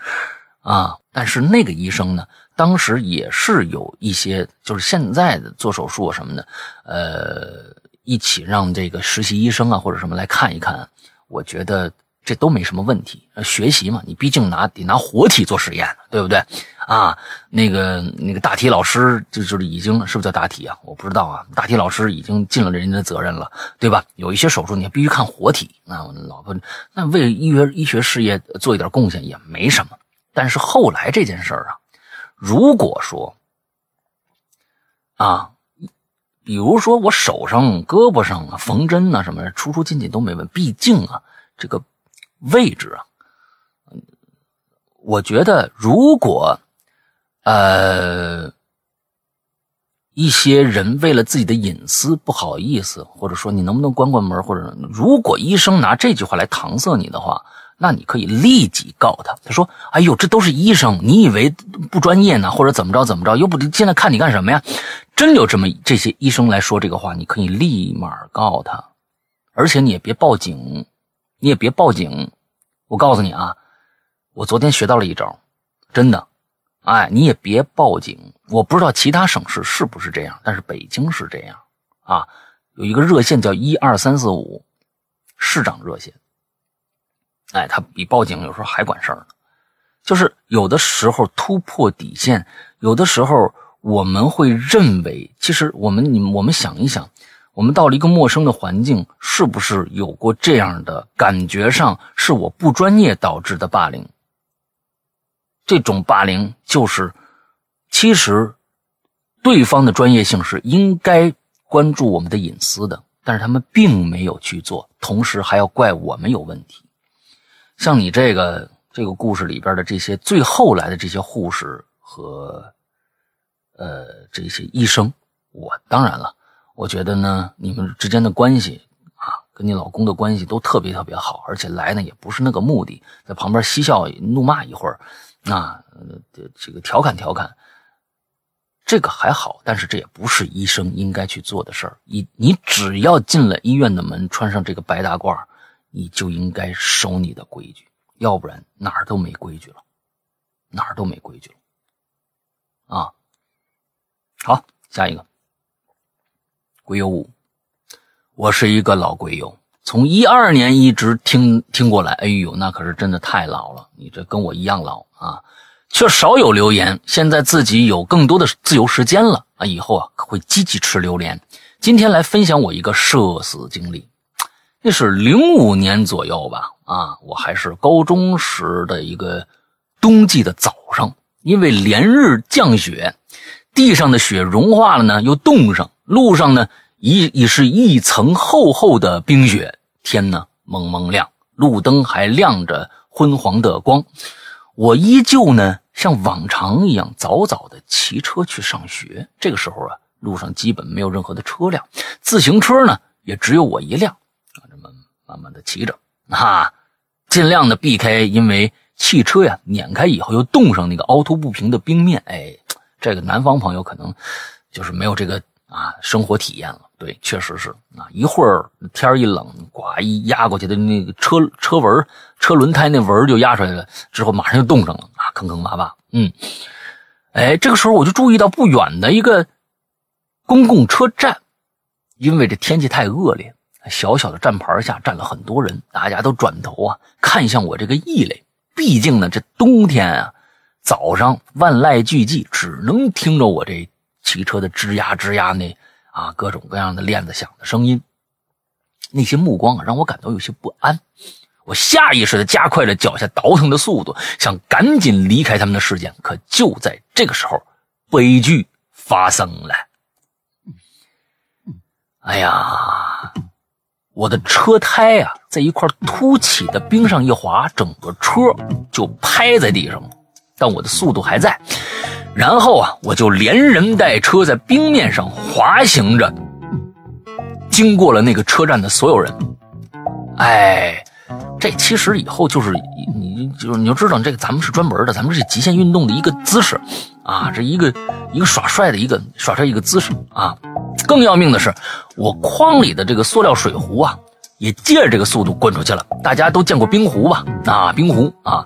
B: 啊，但是那个医生呢，当时也是有一些，就是现在的做手术什么的，呃，一起让这个实习医生啊或者什么来看一看，我觉得这都没什么问题。学习嘛，你毕竟拿得拿活体做实验，对不对？啊，那个那个大体老师就就是已经是不是叫大体啊？我不知道啊。大体老师已经尽了人家的责任了，对吧？有一些手术你还必须看活体。那我老婆那为医学医学事业做一点贡献也没什么。但是后来这件事儿啊，如果说啊，比如说我手上、胳膊上缝针啊什么出出进进都没问，毕竟啊这个位置啊，我觉得如果呃一些人为了自己的隐私不好意思，或者说你能不能关关门，或者如果医生拿这句话来搪塞你的话。那你可以立即告他。他说：“哎呦，这都是医生，你以为不专业呢？或者怎么着怎么着？又不现在看你干什么呀？真有这么这些医生来说这个话，你可以立马告他，而且你也别报警，你也别报警。我告诉你啊，我昨天学到了一招，真的。哎，你也别报警。我不知道其他省市是不是这样，但是北京是这样啊。有一个热线叫一二三四五，市长热线。”哎，他比报警有时候还管事儿呢。就是有的时候突破底线，有的时候我们会认为，其实我们你我们想一想，我们到了一个陌生的环境，是不是有过这样的感觉？上是我不专业导致的霸凌。这种霸凌就是，其实对方的专业性是应该关注我们的隐私的，但是他们并没有去做，同时还要怪我们有问题。像你这个这个故事里边的这些最后来的这些护士和，呃这些医生，我当然了，我觉得呢，你们之间的关系啊，跟你老公的关系都特别特别好，而且来呢也不是那个目的，在旁边嬉笑怒骂一会儿，啊，这这个调侃调侃，这个还好，但是这也不是医生应该去做的事儿。你你只要进了医院的门，穿上这个白大褂。你就应该守你的规矩，要不然哪儿都没规矩了，哪儿都没规矩了，啊！好，下一个，鬼友五，我是一个老鬼友，从一二年一直听听过来，哎呦，那可是真的太老了，你这跟我一样老啊，却少有留言。现在自己有更多的自由时间了啊，以后啊会积极吃榴莲。今天来分享我一个社死经历。那是零五年左右吧，啊，我还是高中时的一个冬季的早上，因为连日降雪，地上的雪融化了呢，又冻上，路上呢已已是一层厚厚的冰雪，天呢蒙蒙亮，路灯还亮着昏黄的光，我依旧呢像往常一样早早的骑车去上学。这个时候啊，路上基本没有任何的车辆，自行车呢也只有我一辆。慢慢的骑着，哈，尽量的避开，因为汽车呀碾开以后又冻上那个凹凸不平的冰面，哎，这个南方朋友可能就是没有这个啊生活体验了。对，确实是啊，一会儿天一冷，呱一压过去的那个车车纹、车轮胎那纹就压出来了，之后马上就冻上了啊，坑坑洼洼。嗯，哎，这个时候我就注意到不远的一个公共车站，因为这天气太恶劣。小小的站牌下站了很多人，大家都转头啊看向我这个异类。毕竟呢，这冬天啊，早上万籁俱寂，只能听着我这汽车的吱呀吱呀那啊各种各样的链子响的声音。那些目光啊，让我感到有些不安。我下意识的加快了脚下倒腾的速度，想赶紧离开他们的视线。可就在这个时候，悲剧发生了。哎呀！我的车胎啊，在一块凸起的冰上一滑，整个车就拍在地上了。但我的速度还在，然后啊，我就连人带车在冰面上滑行着，经过了那个车站的所有人。哎，这其实以后就是你，就你就知道，这个咱们是专门的，咱们是极限运动的一个姿势啊，这一个一个耍帅的一个耍帅一个姿势啊。更要命的是，我筐里的这个塑料水壶啊，也借着这个速度滚出去了。大家都见过冰壶吧？啊，冰壶啊，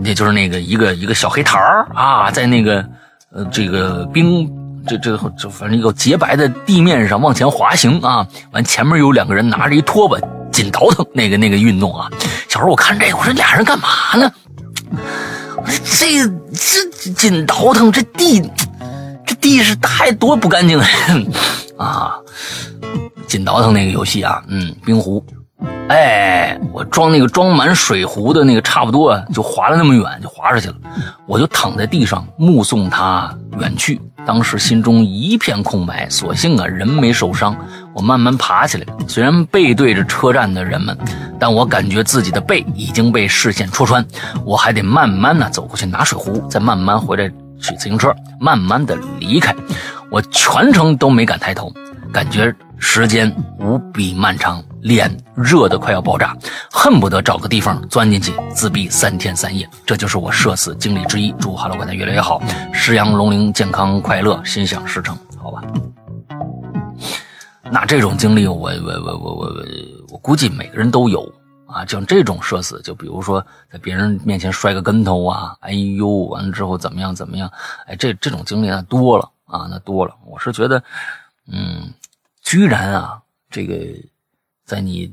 B: 那就是那个一个一个小黑台儿啊，在那个呃这个冰这这这反正一个洁白的地面上往前滑行啊，完前面有两个人拿着一拖把紧倒腾，那个那个运动啊，小时候我看这个，我说俩人干嘛呢？我说这这紧倒腾，这地这地是太多不干净了啊！紧倒腾那个游戏啊，嗯，冰壶。哎，我装那个装满水壶的那个，差不多就滑了那么远，就滑出去了。我就躺在地上目送他远去，当时心中一片空白。所幸啊，人没受伤。我慢慢爬起来，虽然背对着车站的人们，但我感觉自己的背已经被视线戳穿。我还得慢慢的走过去拿水壶，再慢慢回来取自行车，慢慢的离开。我全程都没敢抬头，感觉时间无比漫长。脸热得快要爆炸，恨不得找个地方钻进去自闭三天三夜。这就是我社死经历之一。祝哈喽怪谈越来越好，石羊龙鳞健康快乐，心想事成。好吧，那这种经历，我我我我我我估计每个人都有啊。像这种社死，就比如说在别人面前摔个跟头啊，哎呦，完了之后怎么样怎么样？哎，这这种经历那多了啊，那多了。我是觉得，嗯，居然啊，这个。在你，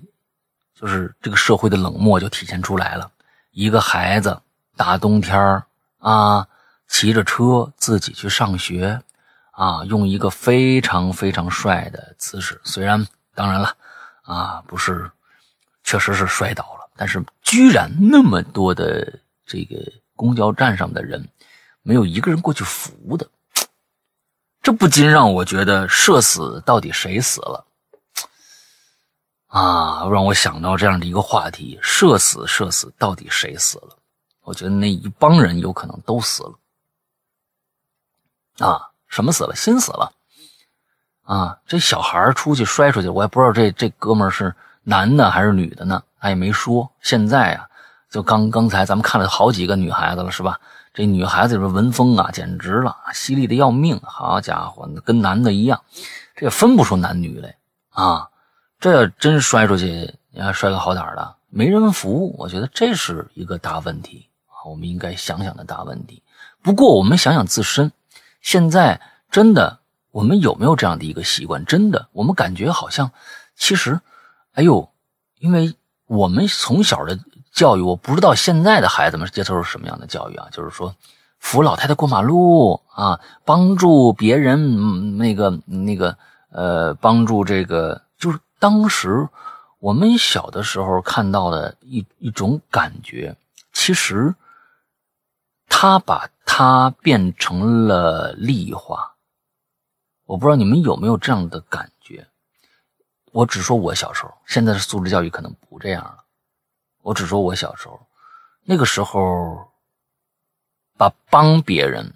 B: 就是这个社会的冷漠就体现出来了。一个孩子大冬天啊，骑着车自己去上学，啊，用一个非常非常帅的姿势。虽然当然了，啊，不是，确实是摔倒了，但是居然那么多的这个公交站上的人，没有一个人过去扶的，这不禁让我觉得社死到底谁死了？啊，让我想到这样的一个话题：社死，社死，到底谁死了？我觉得那一帮人有可能都死了。啊，什么死了？心死了。啊，这小孩出去摔出去，我也不知道这这哥们是男的还是女的呢，他也没说。现在啊，就刚刚才咱们看了好几个女孩子了，是吧？这女孩子这文风啊，简直了，犀利的要命。好家伙，跟男的一样，这也分不出男女来啊。这要真摔出去，你还摔个好点的，没人扶，我觉得这是一个大问题啊！我们应该想想的大问题。不过我们想想自身，现在真的我们有没有这样的一个习惯？真的，我们感觉好像，其实，哎呦，因为我们从小的教育，我不知道现在的孩子们接受是什么样的教育啊？就是说，扶老太太过马路啊，帮助别人，那个那个呃，帮助这个就是。当时我们小的时候看到的一一种感觉，其实他把它变成了厉化。我不知道你们有没有这样的感觉。我只说我小时候，现在的素质教育可能不这样了。我只说我小时候，那个时候把帮别人，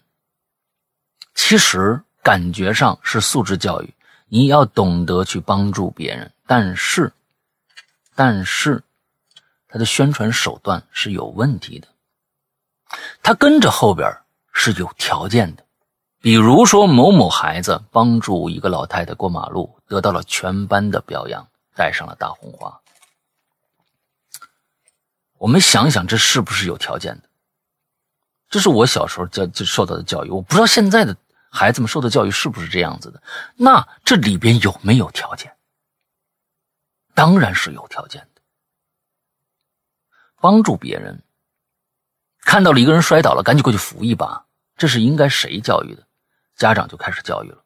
B: 其实感觉上是素质教育。你要懂得去帮助别人，但是，但是，他的宣传手段是有问题的。他跟着后边是有条件的，比如说某某孩子帮助一个老太太过马路，得到了全班的表扬，戴上了大红花。我们想想，这是不是有条件的？这是我小时候教就受到的教育，我不知道现在的。孩子们受的教育是不是这样子的？那这里边有没有条件？当然是有条件的。帮助别人，看到了一个人摔倒了，赶紧过去扶一把，这是应该谁教育的？家长就开始教育了，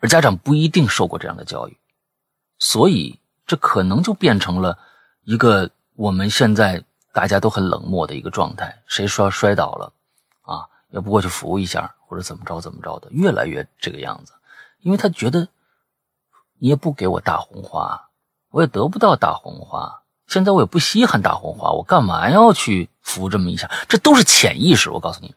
B: 而家长不一定受过这样的教育，所以这可能就变成了一个我们现在大家都很冷漠的一个状态。谁说摔倒了啊？也不过去扶一下？或者怎么着怎么着的，越来越这个样子，因为他觉得你也不给我大红花，我也得不到大红花。现在我也不稀罕大红花，我干嘛要去扶这么一下？这都是潜意识。我告诉你，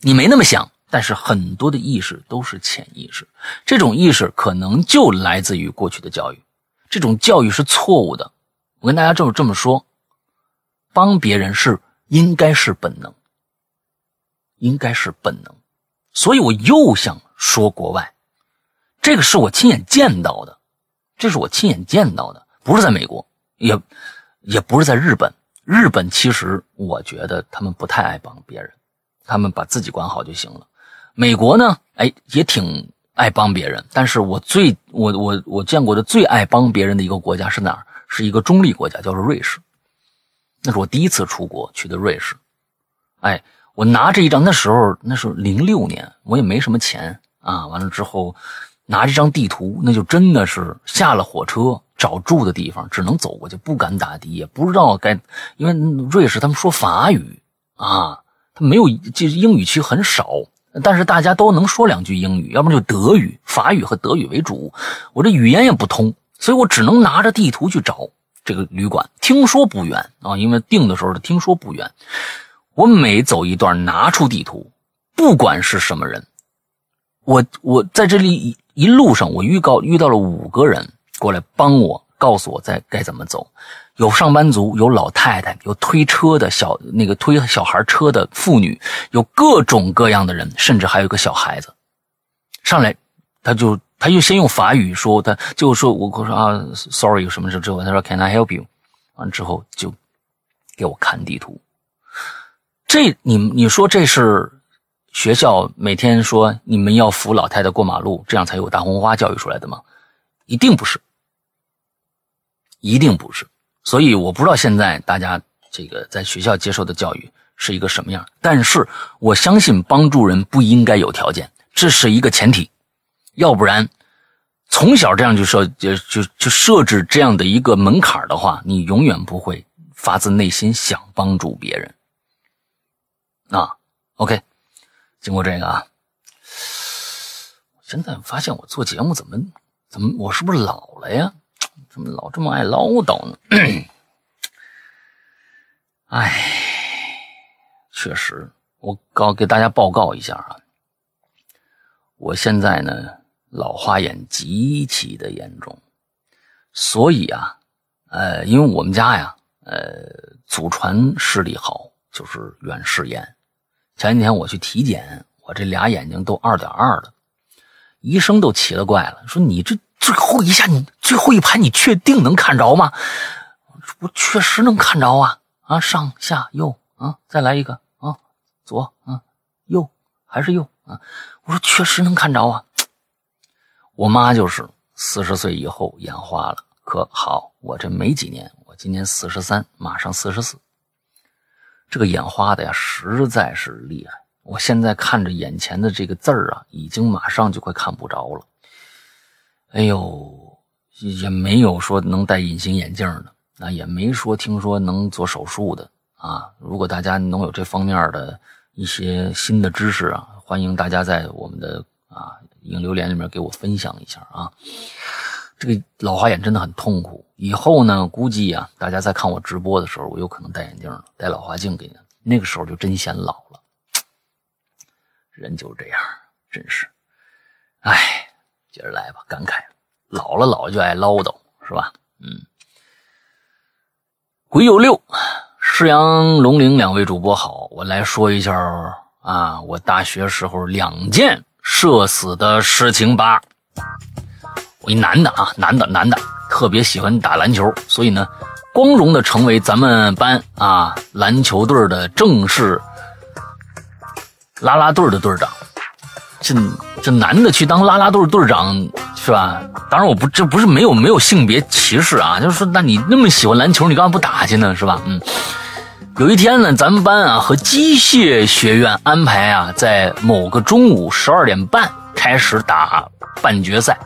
B: 你没那么想，但是很多的意识都是潜意识。这种意识可能就来自于过去的教育，这种教育是错误的。我跟大家这么这么说，帮别人是应该是本能。应该是本能，所以我又想说国外，这个是我亲眼见到的，这是我亲眼见到的，不是在美国，也也不是在日本。日本其实我觉得他们不太爱帮别人，他们把自己管好就行了。美国呢，哎，也挺爱帮别人，但是我最我我我见过的最爱帮别人的一个国家是哪儿？是一个中立国家，叫做瑞士。那是我第一次出国去的瑞士。哎，我拿着一张，那时候那是零六年，我也没什么钱啊。完了之后，拿着张地图，那就真的是下了火车找住的地方，只能走过去，不敢打的，也不知道该，因为瑞士他们说法语啊，没有，就是英语区很少，但是大家都能说两句英语，要么就德语、法语和德语为主。我这语言也不通，所以我只能拿着地图去找这个旅馆。听说不远啊，因为订的时候听说不远。我每走一段，拿出地图，不管是什么人，我我在这里一一路上，我预告遇到了五个人过来帮我，告诉我在该怎么走。有上班族，有老太太，有推车的小那个推小孩车的妇女，有各种各样的人，甚至还有个小孩子上来，他就他就先用法语说，他就说我我说啊，sorry 什么之后，他说 Can I help you？完之后就给我看地图。这你你说这是学校每天说你们要扶老太太过马路，这样才有大红花教育出来的吗？一定不是，一定不是。所以我不知道现在大家这个在学校接受的教育是一个什么样，但是我相信帮助人不应该有条件，这是一个前提，要不然从小这样就设就就就设置这样的一个门槛的话，你永远不会发自内心想帮助别人。啊，OK，经过这个啊，现在发现我做节目怎么怎么，我是不是老了呀？怎么老这么爱唠叨呢？哎，确实，我告给大家报告一下啊，我现在呢老花眼极其的严重，所以啊，呃，因为我们家呀，呃，祖传视力好，就是远视眼。前几天我去体检，我这俩眼睛都二点二了，医生都奇了怪了，说你这最后一下，你最后一排你确定能看着吗？我确实能看着啊啊，上下右啊，再来一个啊，左啊右还是右啊，我说确实能看着啊。我妈就是四十岁以后眼花了，可好，我这没几年，我今年四十三，马上四十四。这个眼花的呀，实在是厉害。我现在看着眼前的这个字儿啊，已经马上就快看不着了。哎呦，也没有说能戴隐形眼镜的，啊，也没说听说能做手术的啊。如果大家能有这方面的一些新的知识啊，欢迎大家在我们的啊影留言里面给我分享一下啊。这个老花眼真的很痛苦。以后呢，估计啊，大家在看我直播的时候，我有可能戴眼镜了，戴老花镜给你。那个时候就真显老了。人就是这样，真是。哎，接着来吧，感慨，老了老就爱唠叨，是吧？嗯。鬼有六，世阳龙陵两位主播好，我来说一下啊，我大学时候两件社死的事情吧。我一男的啊，男的男的，特别喜欢打篮球，所以呢，光荣的成为咱们班啊篮球队的正式啦啦队的队长。这这男的去当啦啦队队长是吧？当然我不这不是没有没有性别歧视啊，就是说，那你那么喜欢篮球，你干嘛不打去呢？是吧？嗯，有一天呢，咱们班啊和机械学院安排啊，在某个中午十二点半开始打半决赛。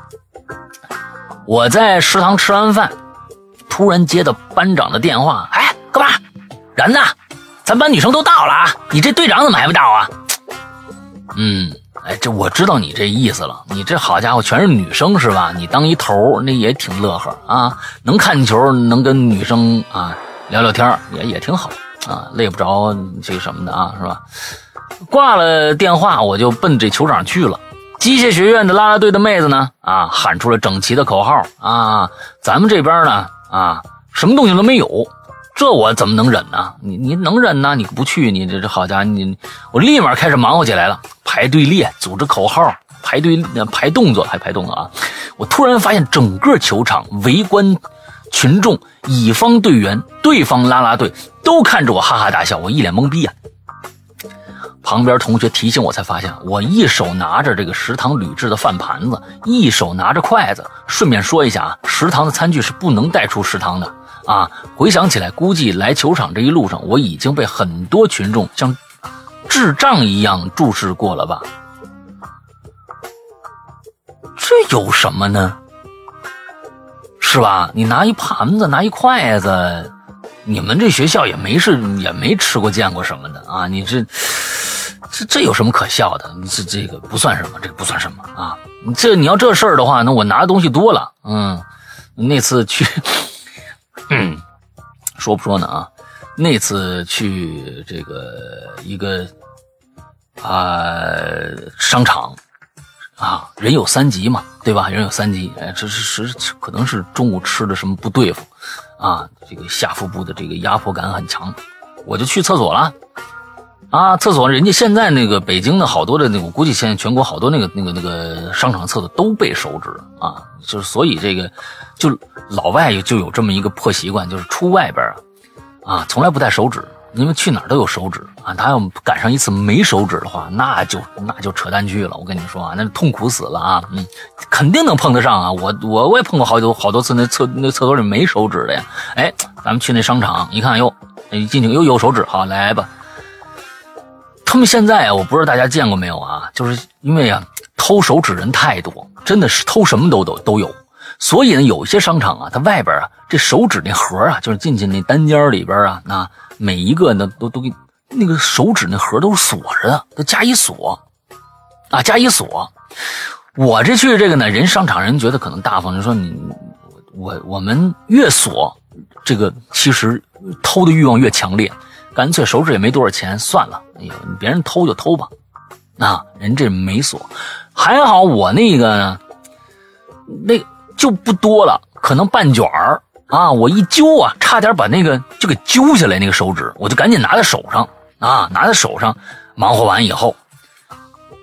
B: 我在食堂吃完饭，突然接到班长的电话，哎，干嘛？然呢？咱班女生都到了啊，你这队长怎么还不到啊？嗯，哎，这我知道你这意思了，你这好家伙全是女生是吧？你当一头那也挺乐呵啊，能看球，能跟女生啊聊聊天也也挺好啊，累不着这个什么的啊，是吧？挂了电话，我就奔这球场去了。机械学院的啦啦队的妹子呢？啊，喊出了整齐的口号啊！咱们这边呢？啊，什么东西都没有，这我怎么能忍呢？你你能忍呢？你不去，你这这好家伙，你我立马开始忙活起来了，排队列，组织口号，排队排动作，还排动作啊！我突然发现整个球场围观群众，乙方队员、对方啦啦队都看着我哈哈大笑，我一脸懵逼啊！旁边同学提醒我，才发现我一手拿着这个食堂铝制的饭盘子，一手拿着筷子。顺便说一下啊，食堂的餐具是不能带出食堂的啊，回想起来，估计来球场这一路上，我已经被很多群众像智障一样注视过了吧？这有什么呢？是吧？你拿一盘子，拿一筷子，你们这学校也没是也没吃过见过什么的啊？你这这这有什么可笑的？这这个不算什么，这个不算什么啊？这你要这事儿的话，那我拿的东西多了，嗯，那次去。嗯，说不说呢啊？那次去这个一个啊商场啊，人有三急嘛，对吧？人有三急，哎，这是是可能是中午吃的什么不对付啊，这个下腹部的这个压迫感很强，我就去厕所了啊。厕所人家现在那个北京的好多的那，我估计现在全国好多那个那个那个商场厕所都被收纸啊，就是所以这个。就老外就有这么一个破习惯，就是出外边啊，啊，从来不带手纸，因为去哪儿都有手纸啊。他要赶上一次没手纸的话，那就那就扯淡去了。我跟你说啊，那痛苦死了啊，嗯，肯定能碰得上啊。我我我也碰过好多好多次，那厕那厕所里没手纸的呀。哎，咱们去那商场一看，哟，一进去又有手纸，好来吧。他们现在啊，我不知道大家见过没有啊，就是因为啊，偷手纸人太多，真的是偷什么都都都有。所以呢，有些商场啊，它外边啊，这手指那盒啊，就是进去那单间里边啊，那每一个呢都都给那个手指那盒都是锁着的，都加一锁啊，加一锁。我这去这个呢，人商场人觉得可能大方，人说你我我们越锁这个，其实偷的欲望越强烈，干脆手指也没多少钱，算了，哎呦，别人偷就偷吧。啊，人这没锁，还好我那个，那。就不多了，可能半卷儿啊！我一揪啊，差点把那个就给揪下来，那个手指，我就赶紧拿在手上啊，拿在手上。忙活完以后，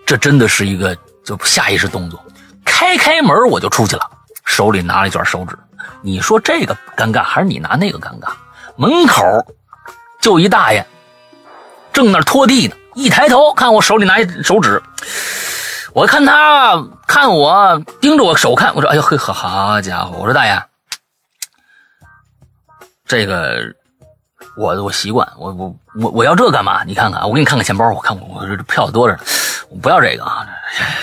B: 这真的是一个就下意识动作，开开门我就出去了，手里拿了一卷手指。你说这个尴尬还是你拿那个尴尬？门口就一大爷正那拖地呢，一抬头看我手里拿一手指。我看他看我盯着我手看，我说：“哎呦嘿，好家伙！”我说：“大爷，这个我我习惯，我我我我要这干嘛？你看看，我给你看看钱包，我看我我这票多着呢，我不要这个啊！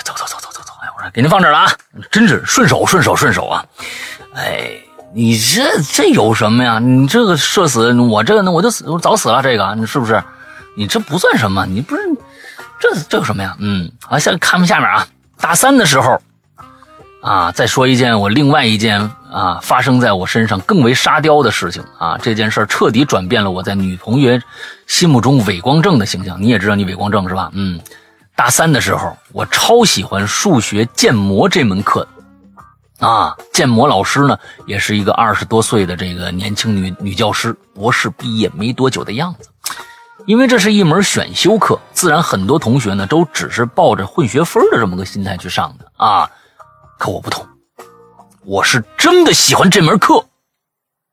B: 走走走走走走！哎，我说给您放这儿了啊，真是顺手顺手顺手啊！哎，你这这有什么呀？你这个社死，我这个呢我就死我早死了，这个你是不是？你这不算什么，你不是。”这这有什么呀？嗯，好，下看下面啊。大三的时候，啊，再说一件我另外一件啊发生在我身上更为沙雕的事情啊。这件事彻底转变了我在女同学心目中伪光正的形象。你也知道你伪光正是吧？嗯，大三的时候，我超喜欢数学建模这门课，啊，建模老师呢也是一个二十多岁的这个年轻女女教师，博士毕业没多久的样子。因为这是一门选修课，自然很多同学呢都只是抱着混学分的这么个心态去上的啊。可我不同，我是真的喜欢这门课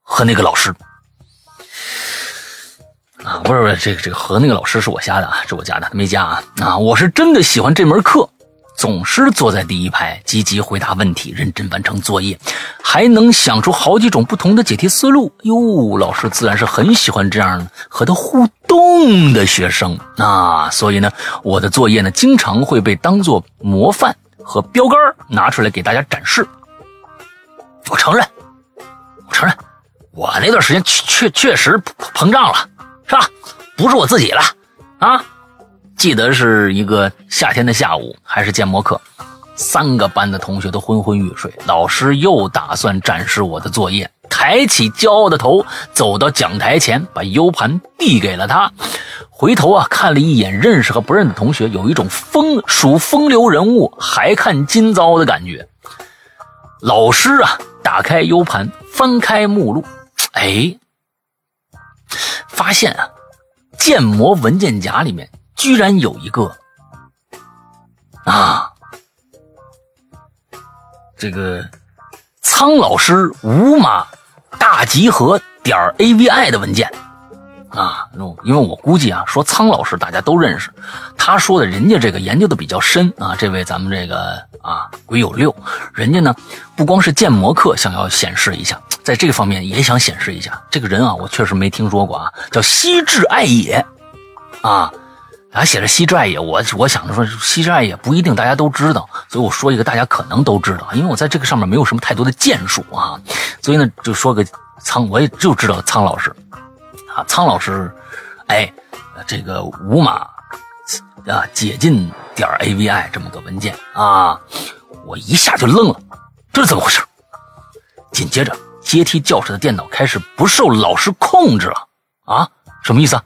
B: 和那个老师啊，不是不是，这个这个和那个老师是我加的啊，是我加的，没加啊啊，我是真的喜欢这门课。总是坐在第一排，积极回答问题，认真完成作业，还能想出好几种不同的解题思路。哟，老师自然是很喜欢这样和他互动的学生啊。所以呢，我的作业呢，经常会被当做模范和标杆拿出来给大家展示。我承认，我承认，我那段时间确确实膨胀了，是吧？不是我自己了，啊。记得是一个夏天的下午，还是建模课，三个班的同学都昏昏欲睡。老师又打算展示我的作业，抬起骄傲的头，走到讲台前，把 U 盘递给了他。回头啊，看了一眼认识和不认的同学，有一种风属风流人物还看今朝的感觉。老师啊，打开 U 盘，翻开目录，哎，发现啊，建模文件夹里面。居然有一个啊，这个苍老师五码大集合点 avi 的文件啊，因为我估计啊，说苍老师大家都认识，他说的人家这个研究的比较深啊，这位咱们这个啊鬼有六，人家呢不光是建模课想要显示一下，在这个方面也想显示一下，这个人啊，我确实没听说过啊，叫西智爱也，啊，他写着西至爱也，我我想着说西至爱也不一定大家都知道，所以我说一个大家可能都知道，因为我在这个上面没有什么太多的建树啊，所以呢就说个苍，我也就知道苍老师，啊，苍老师，哎，这个五马啊解禁点 avi 这么个文件啊，我一下就愣了，这是怎么回事？紧接着，阶梯教室的电脑开始不受老师控制了啊！什么意思啊？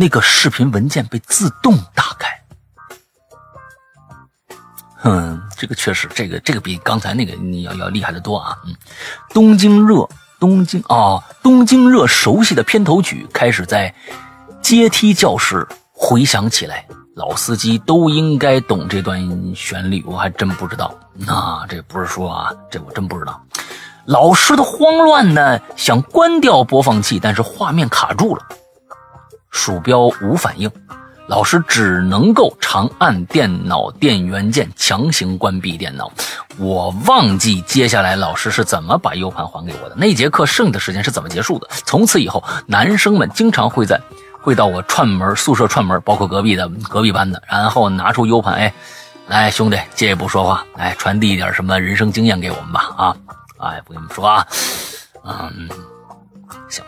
B: 那个视频文件被自动打开。嗯，这个确实，这个这个比刚才那个你要要厉害的多啊！嗯，东京热，东京啊，东京热熟悉的片头曲开始在阶梯教室回响起来。老司机都应该懂这段旋律，我还真不知道。那这不是说啊，这我真不知道。老师的慌乱呢，想关掉播放器，但是画面卡住了，鼠标无反应，老师只能够长按电脑电源键强行关闭电脑。我忘记接下来老师是怎么把 U 盘还给我的。那节课剩的时间是怎么结束的？从此以后，男生们经常会在会到我串门宿舍串门，包括隔壁的隔壁班的，然后拿出 U 盘，哎，来兄弟借一步说话，来传递一点什么人生经验给我们吧，啊。哎，不跟你们说啊，嗯，行，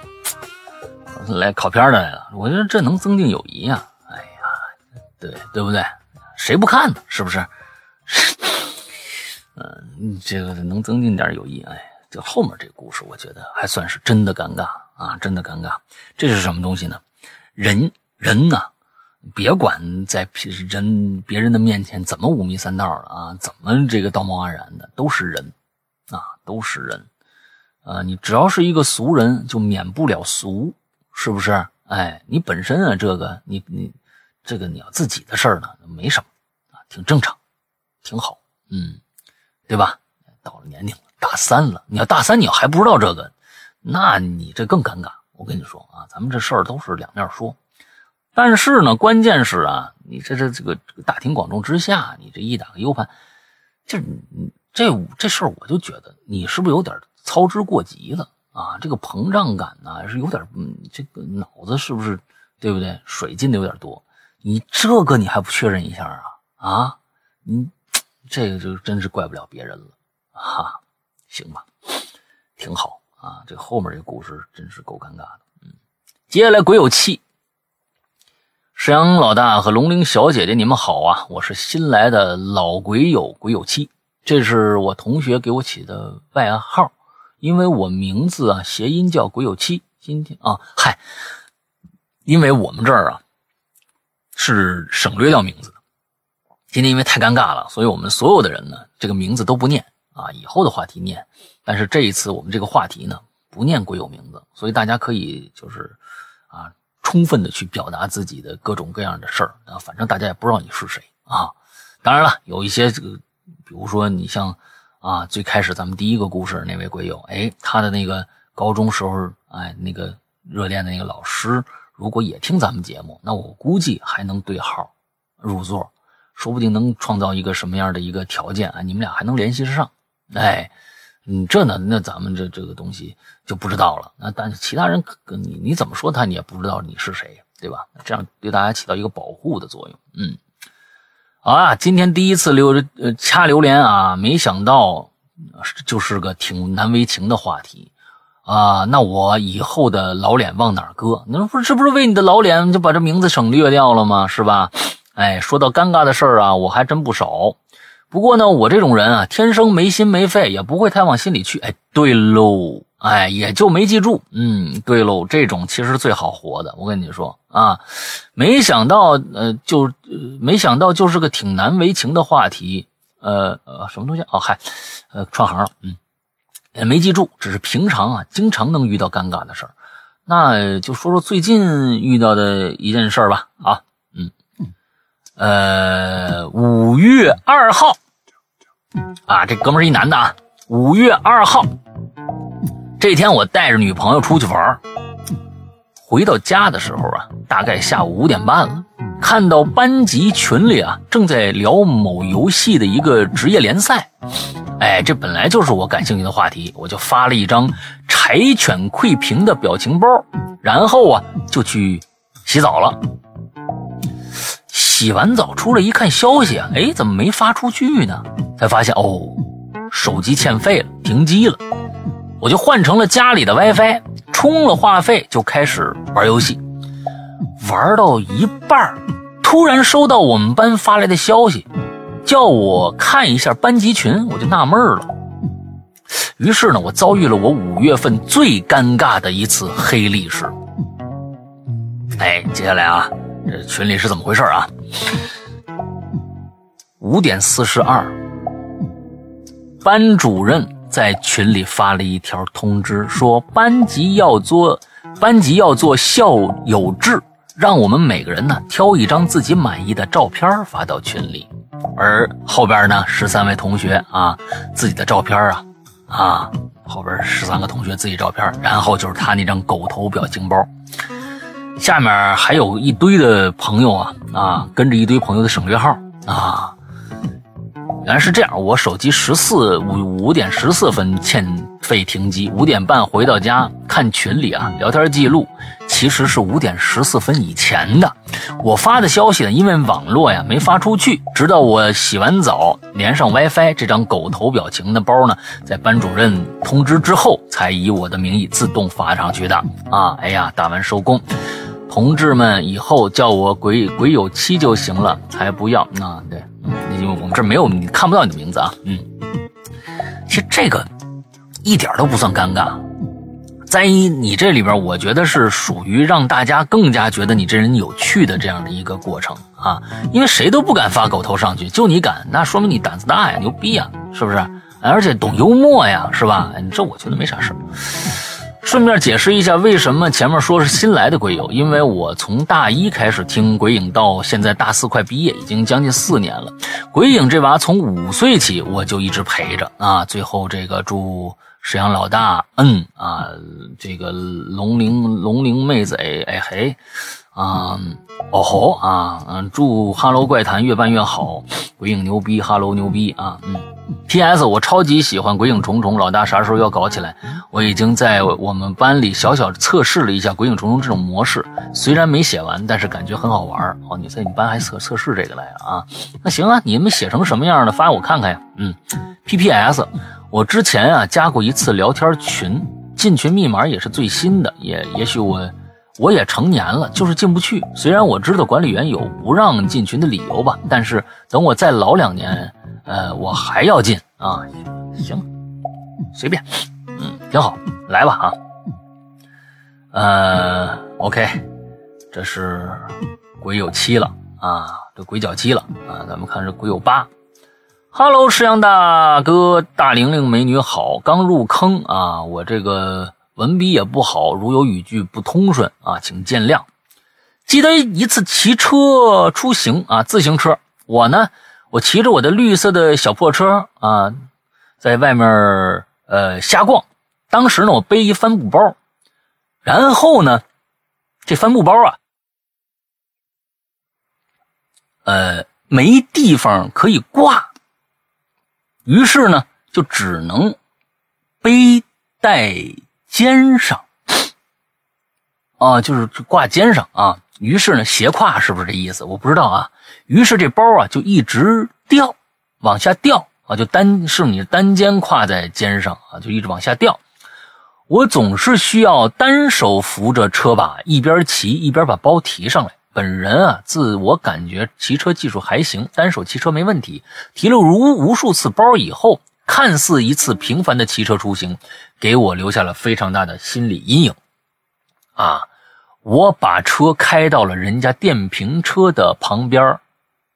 B: 来考片的来了，我觉得这能增进友谊啊。哎呀，对对不对？谁不看呢？是不是？嗯，这个能增进点友谊。哎，这后面这故事，我觉得还算是真的尴尬啊，真的尴尬。这是什么东西呢？人人呢，别管在人别人的面前怎么五迷三道的啊，怎么这个道貌岸然的，都是人。啊，都是人，啊，你只要是一个俗人，就免不了俗，是不是？哎，你本身啊，这个你你这个你要自己的事儿呢，没什么啊，挺正常，挺好，嗯，对吧？到了年龄了，大三了，你要大三你要还不知道这个，那你这更尴尬。我跟你说啊，咱们这事儿都是两面说，但是呢，关键是啊，你这这这个大庭广众之下，你这一打个 U 盘，就。这这事儿我就觉得你是不是有点操之过急了啊？这个膨胀感呢是有点，嗯，这个脑子是不是对不对？水进的有点多，你这个你还不确认一下啊？啊，你这个就真是怪不了别人了哈。行吧，挺好啊。这后面这故事真是够尴尬的。嗯，接下来鬼有气，沈阳老大和龙陵小姐姐，你们好啊！我是新来的老鬼友，鬼有气。这是我同学给我起的外号，因为我名字啊谐音叫鬼有七。今天啊，嗨，因为我们这儿啊是省略掉名字的。今天因为太尴尬了，所以我们所有的人呢这个名字都不念啊，以后的话题念。但是这一次我们这个话题呢不念鬼有名字，所以大家可以就是啊充分的去表达自己的各种各样的事儿啊，反正大家也不知道你是谁啊。当然了，有一些这个。比如说，你像啊，最开始咱们第一个故事那位鬼友，哎，他的那个高中时候，哎，那个热恋的那个老师，如果也听咱们节目，那我估计还能对号入座，说不定能创造一个什么样的一个条件啊？你们俩还能联系上，哎，嗯，这呢，那咱们这这个东西就不知道了。那但是其他人，你你怎么说他，你也不知道你是谁，对吧？这样对大家起到一个保护的作用，嗯。啊，今天第一次留呃掐榴莲啊，没想到就是个挺难为情的话题啊。那我以后的老脸往哪搁？那不这不是为你的老脸就把这名字省略掉了吗？是吧？哎，说到尴尬的事儿啊，我还真不少。不过呢，我这种人啊，天生没心没肺，也不会太往心里去。哎，对喽。哎，也就没记住。嗯，对喽，这种其实最好活的。我跟你说啊，没想到，呃，就没想到，就是个挺难为情的话题。呃呃，什么东西？哦，嗨，呃，串行了。嗯，也没记住，只是平常啊，经常能遇到尴尬的事儿。那就说说最近遇到的一件事吧。啊，嗯，呃，五月二号，啊，这哥们是一男的啊。五月二号。这天我带着女朋友出去玩回到家的时候啊，大概下午五点半了。看到班级群里啊正在聊某游戏的一个职业联赛，哎，这本来就是我感兴趣的话题，我就发了一张柴犬窥屏的表情包，然后啊就去洗澡了。洗完澡出来一看消息啊，哎，怎么没发出去呢？才发现哦，手机欠费了，停机了。我就换成了家里的 WiFi，充了话费就开始玩游戏。玩到一半，突然收到我们班发来的消息，叫我看一下班级群，我就纳闷了。于是呢，我遭遇了我五月份最尴尬的一次黑历史。哎，接下来啊，这群里是怎么回事啊？五点四十二，班主任在群里发了一条通知，说班级要做班级要做校友制，让我们每个人呢挑一张自己满意的照片发到群里。而后边呢，十三位同学啊，自己的照片啊啊，后边十三个同学自己照片，然后就是他那张狗头表情包。下面还有一堆的朋友啊啊，跟着一堆朋友的省略号啊。原来是这样，我手机十四五五点十四分欠费停机，五点半回到家看群里啊聊天记录，其实是五点十四分以前的。我发的消息呢，因为网络呀没发出去，直到我洗完澡连上 WiFi，这张狗头表情的包呢，在班主任通知之后，才以我的名义自动发上去的啊。哎呀，打完收工。同志们，以后叫我鬼鬼有七就行了，才不要。那对，因为我们这没有，你看不到你的名字啊。嗯，其实这个一点都不算尴尬，在你这里边，我觉得是属于让大家更加觉得你这人有趣的这样的一个过程啊。因为谁都不敢发狗头上去，就你敢，那说明你胆子大呀，牛逼呀，是不是？而且懂幽默呀，是吧？这我觉得没啥事顺便解释一下，为什么前面说是新来的鬼友？因为我从大一开始听鬼影，到现在大四快毕业，已经将近四年了。鬼影这娃从五岁起我就一直陪着啊。最后这个祝沈阳老大，嗯啊，这个龙陵龙陵妹子哎哎嘿。啊，哦吼啊，嗯，祝《哈喽怪谈》越办越好，鬼影牛逼，哈喽牛逼啊，嗯。P.S. 我超级喜欢《鬼影重重》，老大啥时候要搞起来？我已经在我们班里小小测试了一下《鬼影重重》这种模式，虽然没写完，但是感觉很好玩。哦，你在你们班还测测试这个来啊？那行啊，你们写成什么样的发我看看呀？嗯。P.P.S. 我之前啊加过一次聊天群，进群密码也是最新的，也也许我。我也成年了，就是进不去。虽然我知道管理员有不让进群的理由吧，但是等我再老两年，呃，我还要进啊。行，随便，嗯，挺好，来吧啊。呃，OK，这是鬼友七了啊，这鬼脚七了啊。咱们看这鬼友八。Hello，石阳大哥，大玲玲美女好，刚入坑啊，我这个。文笔也不好，如有语句不通顺啊，请见谅。记得一次骑车出行啊，自行车，我呢，我骑着我的绿色的小破车啊，在外面呃瞎逛。当时呢，我背一帆布包，然后呢，这帆布包啊，呃，没地方可以挂，于是呢，就只能背带。肩上，啊，就是挂肩上啊。于是呢，斜挎是不是这意思？我不知道啊。于是这包啊就一直掉，往下掉啊，就单是你单肩挎在肩上啊，就一直往下掉。我总是需要单手扶着车把，一边骑一边把包提上来。本人啊，自我感觉骑车技术还行，单手骑车没问题。提了无无数次包以后。看似一次平凡的骑车出行，给我留下了非常大的心理阴影。啊，我把车开到了人家电瓶车的旁边，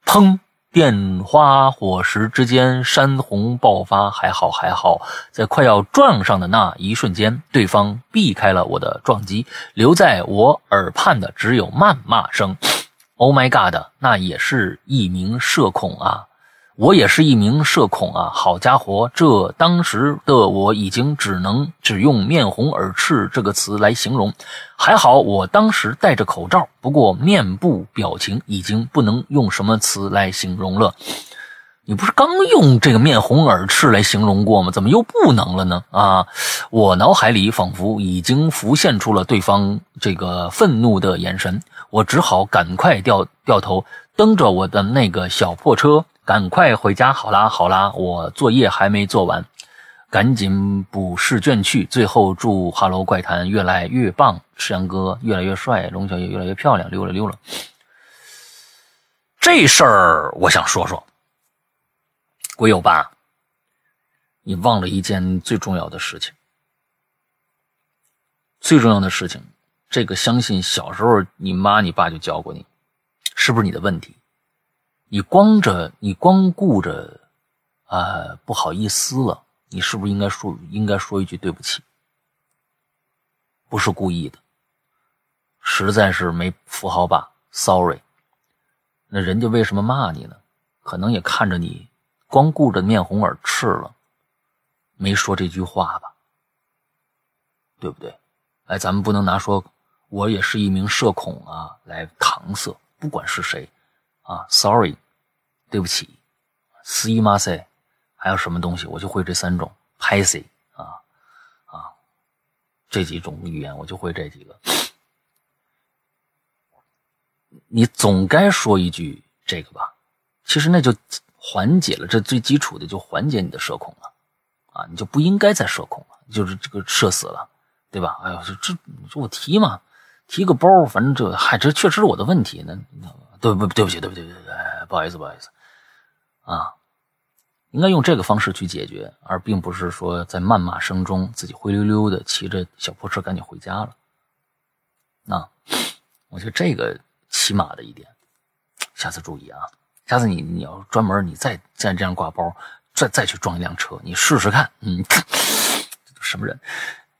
B: 砰！电花火石之间，山洪爆发。还好，还好，在快要撞上的那一瞬间，对方避开了我的撞击，留在我耳畔的只有谩骂声。Oh my god！那也是一名社恐啊。我也是一名社恐啊！好家伙，这当时的我已经只能只用“面红耳赤”这个词来形容。还好我当时戴着口罩，不过面部表情已经不能用什么词来形容了。你不是刚用这个面红耳赤来形容过吗？怎么又不能了呢？啊！我脑海里仿佛已经浮现出了对方这个愤怒的眼神，我只好赶快掉掉头，蹬着我的那个小破车，赶快回家。好啦好啦，我作业还没做完，赶紧补试卷去。最后祝《哈喽怪谈》越来越棒，赤阳哥越来越帅，龙小姐越来越漂亮，溜了溜了。这事儿我想说说。鬼友吧，你忘了一件最重要的事情。最重要的事情，这个相信小时候你妈你爸就教过你，是不是你的问题？你光着你光顾着啊不好意思了，你是不是应该说应该说一句对不起？不是故意的，实在是没扶好把，sorry。那人家为什么骂你呢？可能也看着你。光顾着面红耳赤了，没说这句话吧？对不对？哎，咱们不能拿说我也是一名社恐啊来搪塞，不管是谁啊，sorry，对不起，see m s say，还有什么东西，我就会这三种 p a s y 啊啊，这几种语言我就会这几个。你总该说一句这个吧？其实那就。缓解了，这最基础的就缓解你的社恐了，啊，你就不应该再社恐了，就是这个社死了，对吧？哎呦，这这，我提嘛，提个包，反正这，嗨，这确实是我的问题呢，对不？对不起，对不起，对不起，不好意思，不好意思，啊，应该用这个方式去解决，而并不是说在谩骂声中自己灰溜溜的骑着小破车赶紧回家了。那，我觉得这个起码的一点，下次注意啊。下次你你要专门你再再这样挂包，再再去撞一辆车，你试试看，嗯，什么人？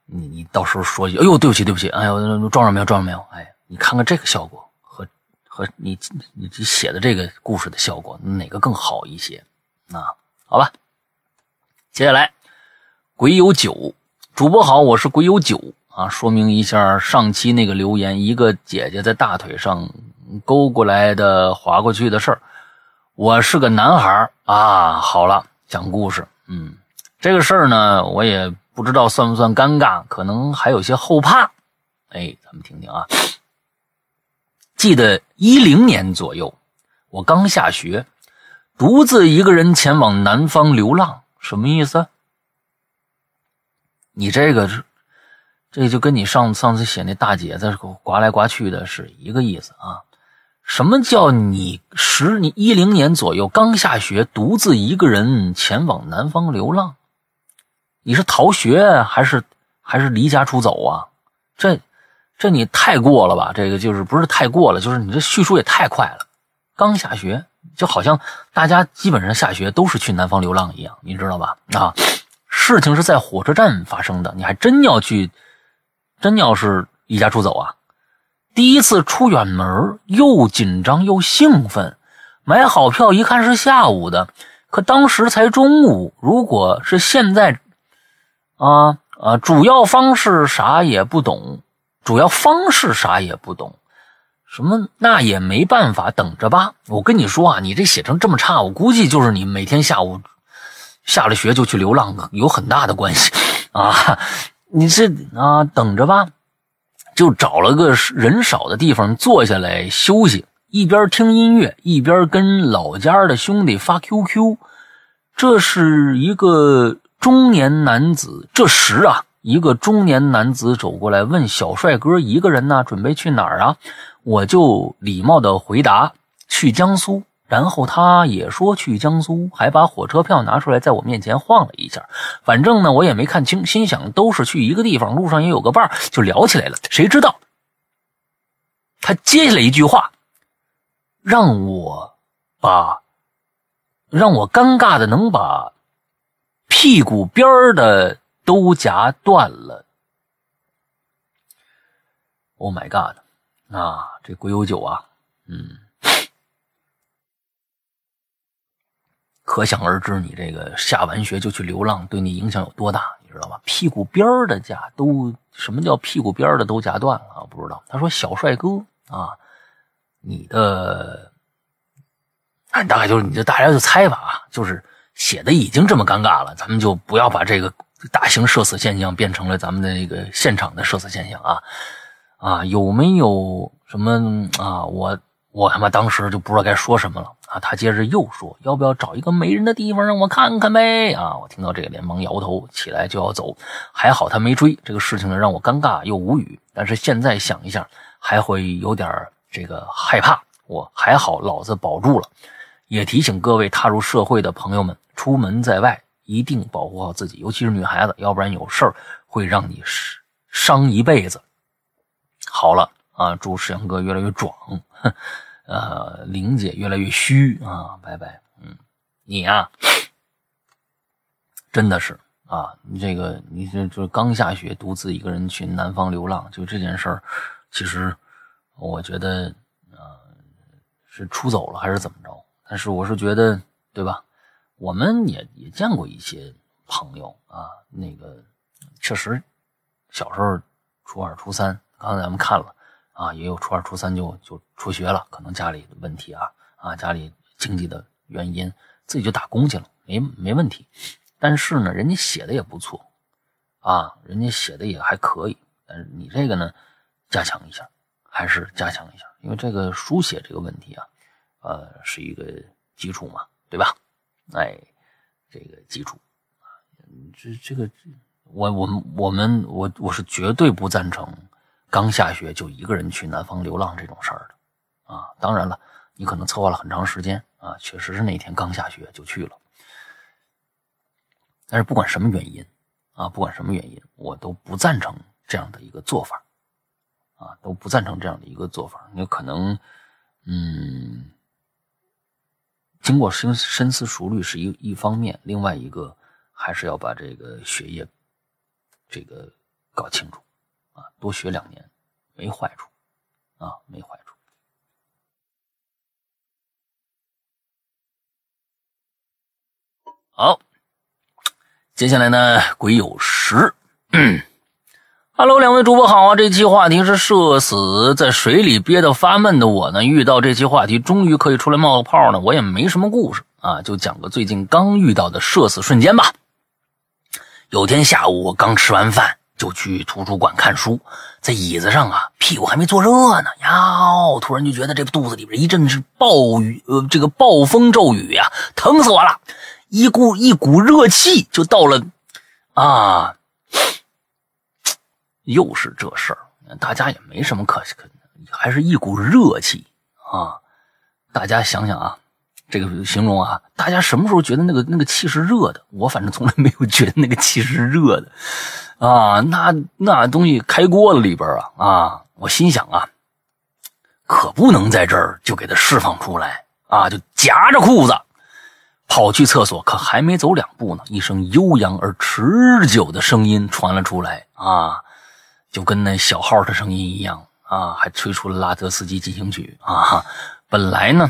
B: 你你到时候说一句，哎呦，对不起对不起，哎呦，撞上没有撞上没有？哎，你看看这个效果和和你你写的这个故事的效果哪个更好一些？啊，好吧，接下来鬼有酒，主播好，我是鬼有酒啊，说明一下上期那个留言，一个姐姐在大腿上勾过来的划过去的事儿。我是个男孩啊，好了，讲故事。嗯，这个事儿呢，我也不知道算不算尴尬，可能还有些后怕。哎，咱们听听啊。记得一零年左右，我刚下学，独自一个人前往南方流浪，什么意思？你这个是，这就跟你上上次写那大姐在给我刮来刮去的是一个意思啊。什么叫你十你一零年左右刚下学，独自一个人前往南方流浪？你是逃学还是还是离家出走啊？这这你太过了吧？这个就是不是太过了，就是你这叙述也太快了。刚下学，就好像大家基本上下学都是去南方流浪一样，你知道吧？啊，事情是在火车站发生的，你还真要去，真要是离家出走啊？第一次出远门，又紧张又兴奋。买好票一看是下午的，可当时才中午。如果是现在，啊啊，主要方式啥也不懂，主要方式啥也不懂，什么那也没办法，等着吧。我跟你说啊，你这写成这么差，我估计就是你每天下午下了学就去流浪，有很大的关系 啊。你这啊，等着吧。就找了个人少的地方坐下来休息，一边听音乐，一边跟老家的兄弟发 QQ。这是一个中年男子，这时啊，一个中年男子走过来问小帅哥：“一个人呢？准备去哪儿啊？”我就礼貌的回答：“去江苏。”然后他也说去江苏，还把火车票拿出来在我面前晃了一下。反正呢，我也没看清，心想都是去一个地方，路上也有个伴就聊起来了。谁知道他接下来一句话，让我把让我尴尬的能把屁股边的都夹断了。Oh my god！啊，这鬼有酒啊，嗯。可想而知，你这个下完学就去流浪，对你影响有多大，你知道吧？屁股边的夹都什么叫屁股边的都夹断了啊？不知道。他说：“小帅哥啊，你的，大概就是你就大家就猜吧啊，就是写的已经这么尴尬了，咱们就不要把这个大型社死现象变成了咱们的那个现场的社死现象啊啊，有没有什么啊？我我他妈当时就不知道该说什么了啊！他接着又说，要不要找一个没人的地方让我看看呗？啊！我听到这个连忙摇头，起来就要走。还好他没追，这个事情呢让我尴尬又无语。但是现在想一下，还会有点这个害怕。我还好，老子保住了。也提醒各位踏入社会的朋友们，出门在外一定保护好自己，尤其是女孩子，要不然有事儿会让你伤一辈子。好了啊，祝世阳哥越来越壮，呃，玲姐越来越虚啊，拜拜。嗯，你呀，真的是啊，你这个你这就刚下雪，独自一个人去南方流浪，就这件事儿，其实我觉得啊，是出走了还是怎么着？但是我是觉得，对吧？我们也也见过一些朋友啊，那个确实小时候初二、初三，刚才咱们看了啊，也有初二、初三就就辍学了，可能家里的问题啊啊，家里经济的原因，自己就打工去了，没没问题。但是呢，人家写的也不错啊，人家写的也还可以。但是你这个呢，加强一下，还是加强一下，因为这个书写这个问题啊。呃，是一个基础嘛，对吧？哎，这个基础啊，这这个，我我们我们我我是绝对不赞成刚下学就一个人去南方流浪这种事儿的啊。当然了，你可能策划了很长时间啊，确实是那天刚下学就去了。但是不管什么原因啊，不管什么原因，我都不赞成这样的一个做法啊，都不赞成这样的一个做法。你可能，嗯。经过深深思熟虑是一一方面，另外一个还是要把这个学业这个搞清楚啊，多学两年没坏处啊，没坏处。好，接下来呢，鬼有十。Hello，两位主播好啊！这期话题是社死，在水里憋得发闷的我呢，遇到这期话题，终于可以出来冒个泡呢。我也没什么故事啊，就讲个最近刚遇到的社死瞬间吧。有天下午，我刚吃完饭，就去图书馆看书，在椅子上啊，屁股还没坐热呢，呀，突然就觉得这肚子里边一阵是暴雨，呃，这个暴风骤雨呀，疼死我了！一股一股热气就到了，啊。又是这事儿，大家也没什么可可，还是一股热气啊！大家想想啊，这个形容啊，大家什么时候觉得那个那个气是热的？我反正从来没有觉得那个气是热的啊！那那东西开锅了里边啊啊！我心想啊，可不能在这儿就给它释放出来啊！就夹着裤子跑去厕所，可还没走两步呢，一声悠扬而持久的声音传了出来啊！就跟那小号的声音一样啊，还吹出了拉德斯基进行曲啊！本来呢，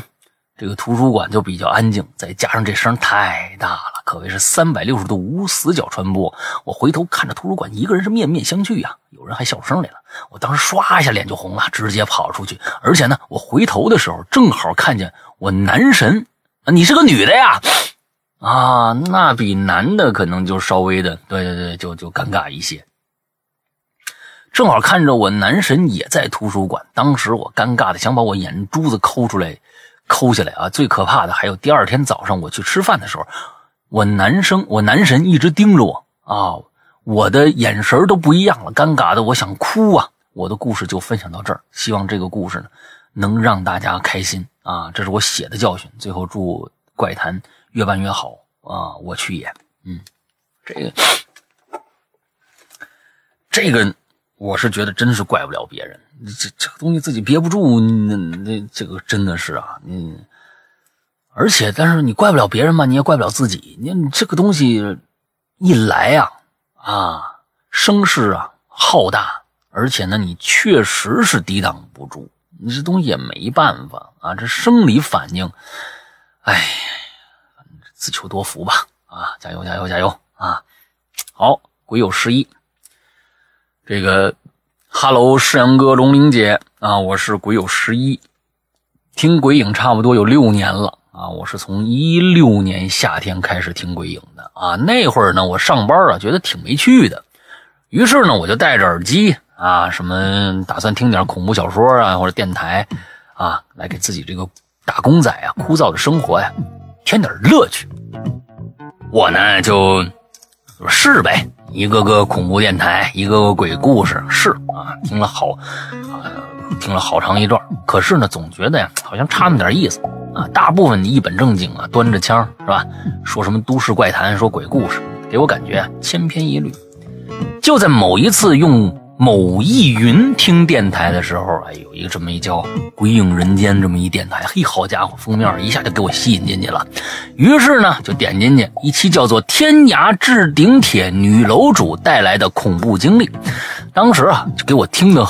B: 这个图书馆就比较安静，再加上这声太大了，可谓是三百六十度无死角传播。我回头看着图书馆，一个人是面面相觑呀，有人还笑声来了。我当时唰一下脸就红了，直接跑出去。而且呢，我回头的时候正好看见我男神，你是个女的呀？啊，那比男的可能就稍微的，对对对，就就尴尬一些。正好看着我男神也在图书馆，当时我尴尬的想把我眼珠子抠出来，抠下来啊！最可怕的还有第二天早上我去吃饭的时候，我男生 我男神一直盯着我啊，我的眼神都不一样了，尴尬的我想哭啊！我的故事就分享到这儿，希望这个故事呢能让大家开心啊！这是我写的教训。最后祝怪谈越办越好啊！我去也，嗯，这个这个。我是觉得真是怪不了别人，这这个东西自己憋不住，那那这个真的是啊，嗯，而且但是你怪不了别人嘛，你也怪不了自己，你这个东西一来呀，啊，声势啊浩大，而且呢你确实是抵挡不住，你这东西也没办法啊，这生理反应，哎，自求多福吧，啊，加油加油加油啊！好，鬼有十一。这个，Hello，世阳哥、龙玲姐啊，我是鬼友十一，听鬼影差不多有六年了啊，我是从一六年夏天开始听鬼影的啊。那会儿呢，我上班啊，觉得挺没趣的，于是呢，我就戴着耳机啊，什么打算听点恐怖小说啊，或者电台啊，来给自己这个打工仔啊枯燥的生活呀添点乐趣。我呢就。是呗，一个个恐怖电台，一个个鬼故事，是啊，听了好，听了好长一段。可是呢，总觉得呀，好像差那么点意思啊。大部分你一本正经啊，端着腔是吧？说什么都市怪谈，说鬼故事，给我感觉千篇一律。就在某一次用。某易云听电台的时候，哎，有一个这么一叫《鬼影人间》这么一电台，嘿，好家伙，封面一下就给我吸引进去了。于是呢，就点进去一期叫做《天涯置顶帖》女楼主带来的恐怖经历。当时啊，就给我听的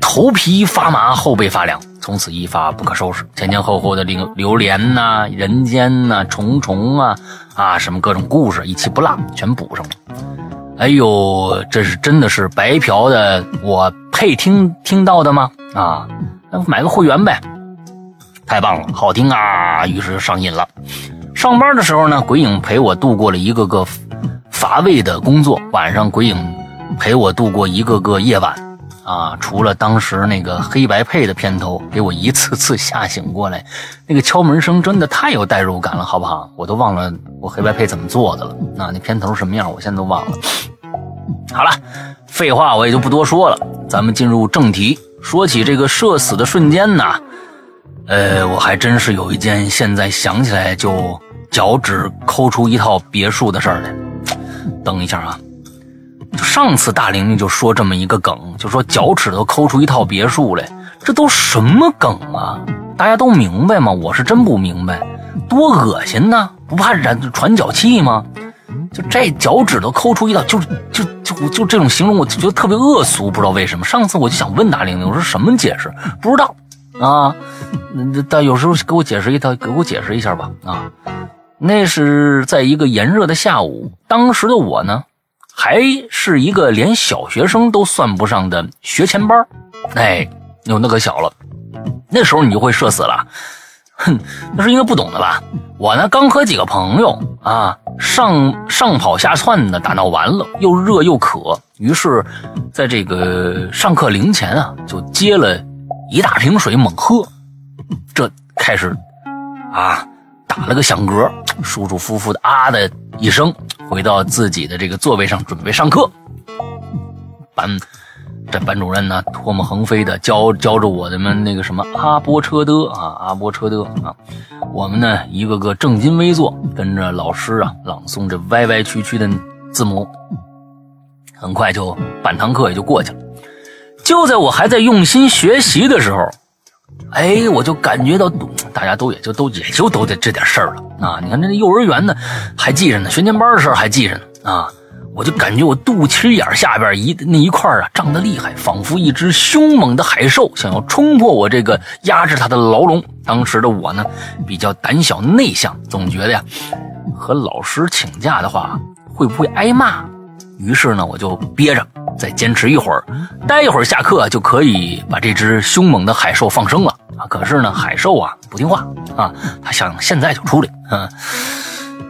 B: 头皮发麻，后背发凉，从此一发不可收拾。前前后后的榴榴莲呐、人间呐、虫虫啊啊，什么各种故事，一期不落，全补上了。哎呦，这是真的是白嫖的，我配听听到的吗？啊，那买个会员呗，太棒了，好听啊！于是上瘾了。上班的时候呢，鬼影陪我度过了一个个乏味的工作，晚上鬼影陪我度过一个个夜晚。啊，除了当时那个黑白配的片头给我一次次吓醒过来，那个敲门声真的太有代入感了，好不好？我都忘了我黑白配怎么做的了。那那片头什么样，我现在都忘了。好了，废话我也就不多说了，咱们进入正题。说起这个社死的瞬间呢，呃，我还真是有一件现在想起来就脚趾抠出一套别墅的事儿来。等一下啊。上次大玲玲就说这么一个梗，就说脚趾头抠出一套别墅来，这都什么梗啊？大家都明白吗？我是真不明白，多恶心呐！不怕染传脚气吗？就这脚趾头抠出一套，就就就就这种形容，我就觉得特别恶俗，不知道为什么。上次我就想问大玲玲，我说什么解释？不知道啊？那但有时候给我解释一套，给我解释一下吧啊？那是在一个炎热的下午，当时的我呢？还是一个连小学生都算不上的学前班哎，有，那个小了。那时候你就会社死了，哼，那是因为不懂的吧？我呢，刚和几个朋友啊上上跑下窜的打闹完了，又热又渴，于是在这个上课铃前啊，就接了一大瓶水猛喝，这开始啊。打了个响嗝，舒舒服服的啊的一声，回到自己的这个座位上，准备上课。班这班主任呢，唾沫横飞的教教着我们那个什么阿波车的啊，阿波车的啊。我们呢，一个个正襟危坐，跟着老师啊朗诵着歪歪曲曲的字母。很快就半堂课也就过去了。就在我还在用心学习的时候。哎，我就感觉到，大家都也就都也就都得这点事儿了啊！你看这幼儿园呢，还记着呢；学前班的事儿还记着呢啊！我就感觉我肚脐眼下边一那一块啊胀得厉害，仿佛一只凶猛的海兽想要冲破我这个压制它的牢笼。当时的我呢，比较胆小内向，总觉得呀，和老师请假的话会不会挨骂？于是呢，我就憋着。再坚持一会儿，待一会儿下课就可以把这只凶猛的海兽放生了啊！可是呢，海兽啊不听话啊，他想现在就出来。嗯，